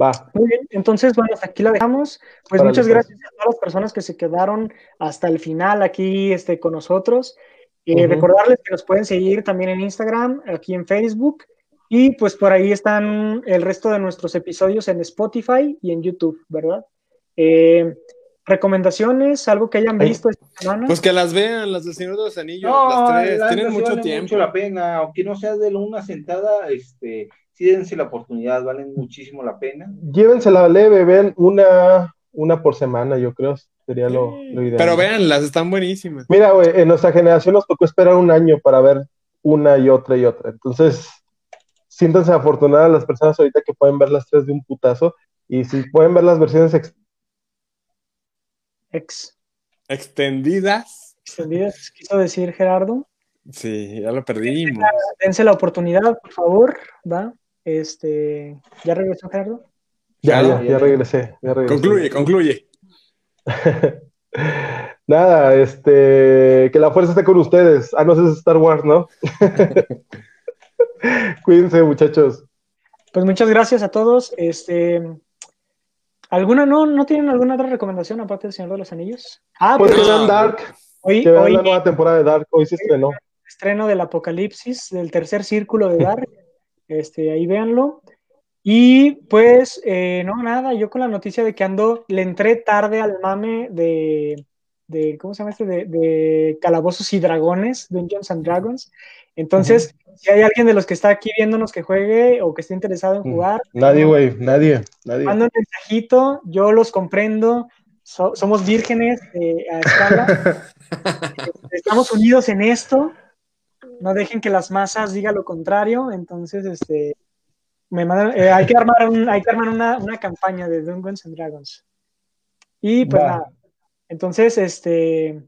Va. Muy bien, entonces, bueno, hasta aquí la dejamos. Pues muchas pues. gracias a todas las personas que se quedaron hasta el final aquí este, con nosotros. Eh. Recordarles que nos pueden seguir también en Instagram, aquí en Facebook, y pues por ahí están el resto de nuestros episodios en Spotify y en YouTube, ¿verdad? Eh, recomendaciones, algo que hayan Ay. visto esta semana. Pues que las vean, las del Señor de los Anillos, No, las tres, la tienen mucho vale tiempo. mucho la pena, aunque no sea de una sentada, este, sí dense la oportunidad, valen muchísimo la pena. Llévensela leve, ven una, una por semana, yo creo, sería lo, lo ideal. Pero véanlas, están buenísimas. Mira, güey, en nuestra generación nos tocó esperar un año para ver una y otra y otra. Entonces, siéntanse afortunadas las personas ahorita que pueden ver las tres de un putazo. Y si pueden ver las versiones ex- Ex, Extendidas. extendidas, quiso decir Gerardo. Sí, ya lo perdimos. Dense la oportunidad, por favor, ¿va? Este, ¿ya regresó Gerardo? Ya, ya, ya regresé, ya regresé. Concluye, concluye. Nada, este, que la fuerza esté con ustedes. Ah, no sé si es Star Wars, ¿no? Cuídense, muchachos. Pues muchas gracias a todos. Este, ¿alguna no, no tienen alguna otra recomendación aparte del Señor de los Anillos? Ah, Pues pues vean Dark, hoy, que hoy la nueva temporada de Dark. Hoy se estrenó. estreno del Apocalipsis, del tercer círculo de Dark. Este, ahí véanlo. Y pues, eh, no, nada, yo con la noticia de que ando, le entré tarde al mame de, de ¿cómo se llama este? De, de Calabozos y Dragones, Dungeons and Dragons. Entonces, si hay alguien de los que está aquí viéndonos que juegue o que esté interesado en jugar, Nadie, güey, nadie, nadie. manda un mensajito, yo los comprendo, so- somos vírgenes eh, a escala, estamos unidos en esto, no dejen que las masas digan lo contrario, entonces este, me mandan- eh, hay que armar, un- hay que armar una, una campaña de Dungeons and Dragons. Y pues Va. nada, entonces este,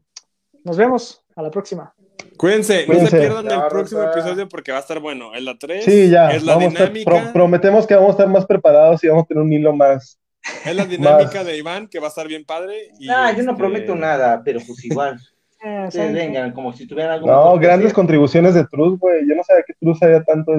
nos vemos, a la próxima. Cuídense, no se pierdan el Ya, próximo episodio porque va a estar bueno. En la 3 Sí, ya. es la vamos a estar- dinámica. pro- prometemos que vamos a estar más preparados y vamos a tener un hilo más, Es la dinámica de Iván, que va a estar bien padre. Y yo no este, prometo nada, pero pues igual. Ah, Ustedes vengan, como si tuvieran algo. No, grandes contribuciones de Truz, güey. Yo no sabía que Truz había tanto.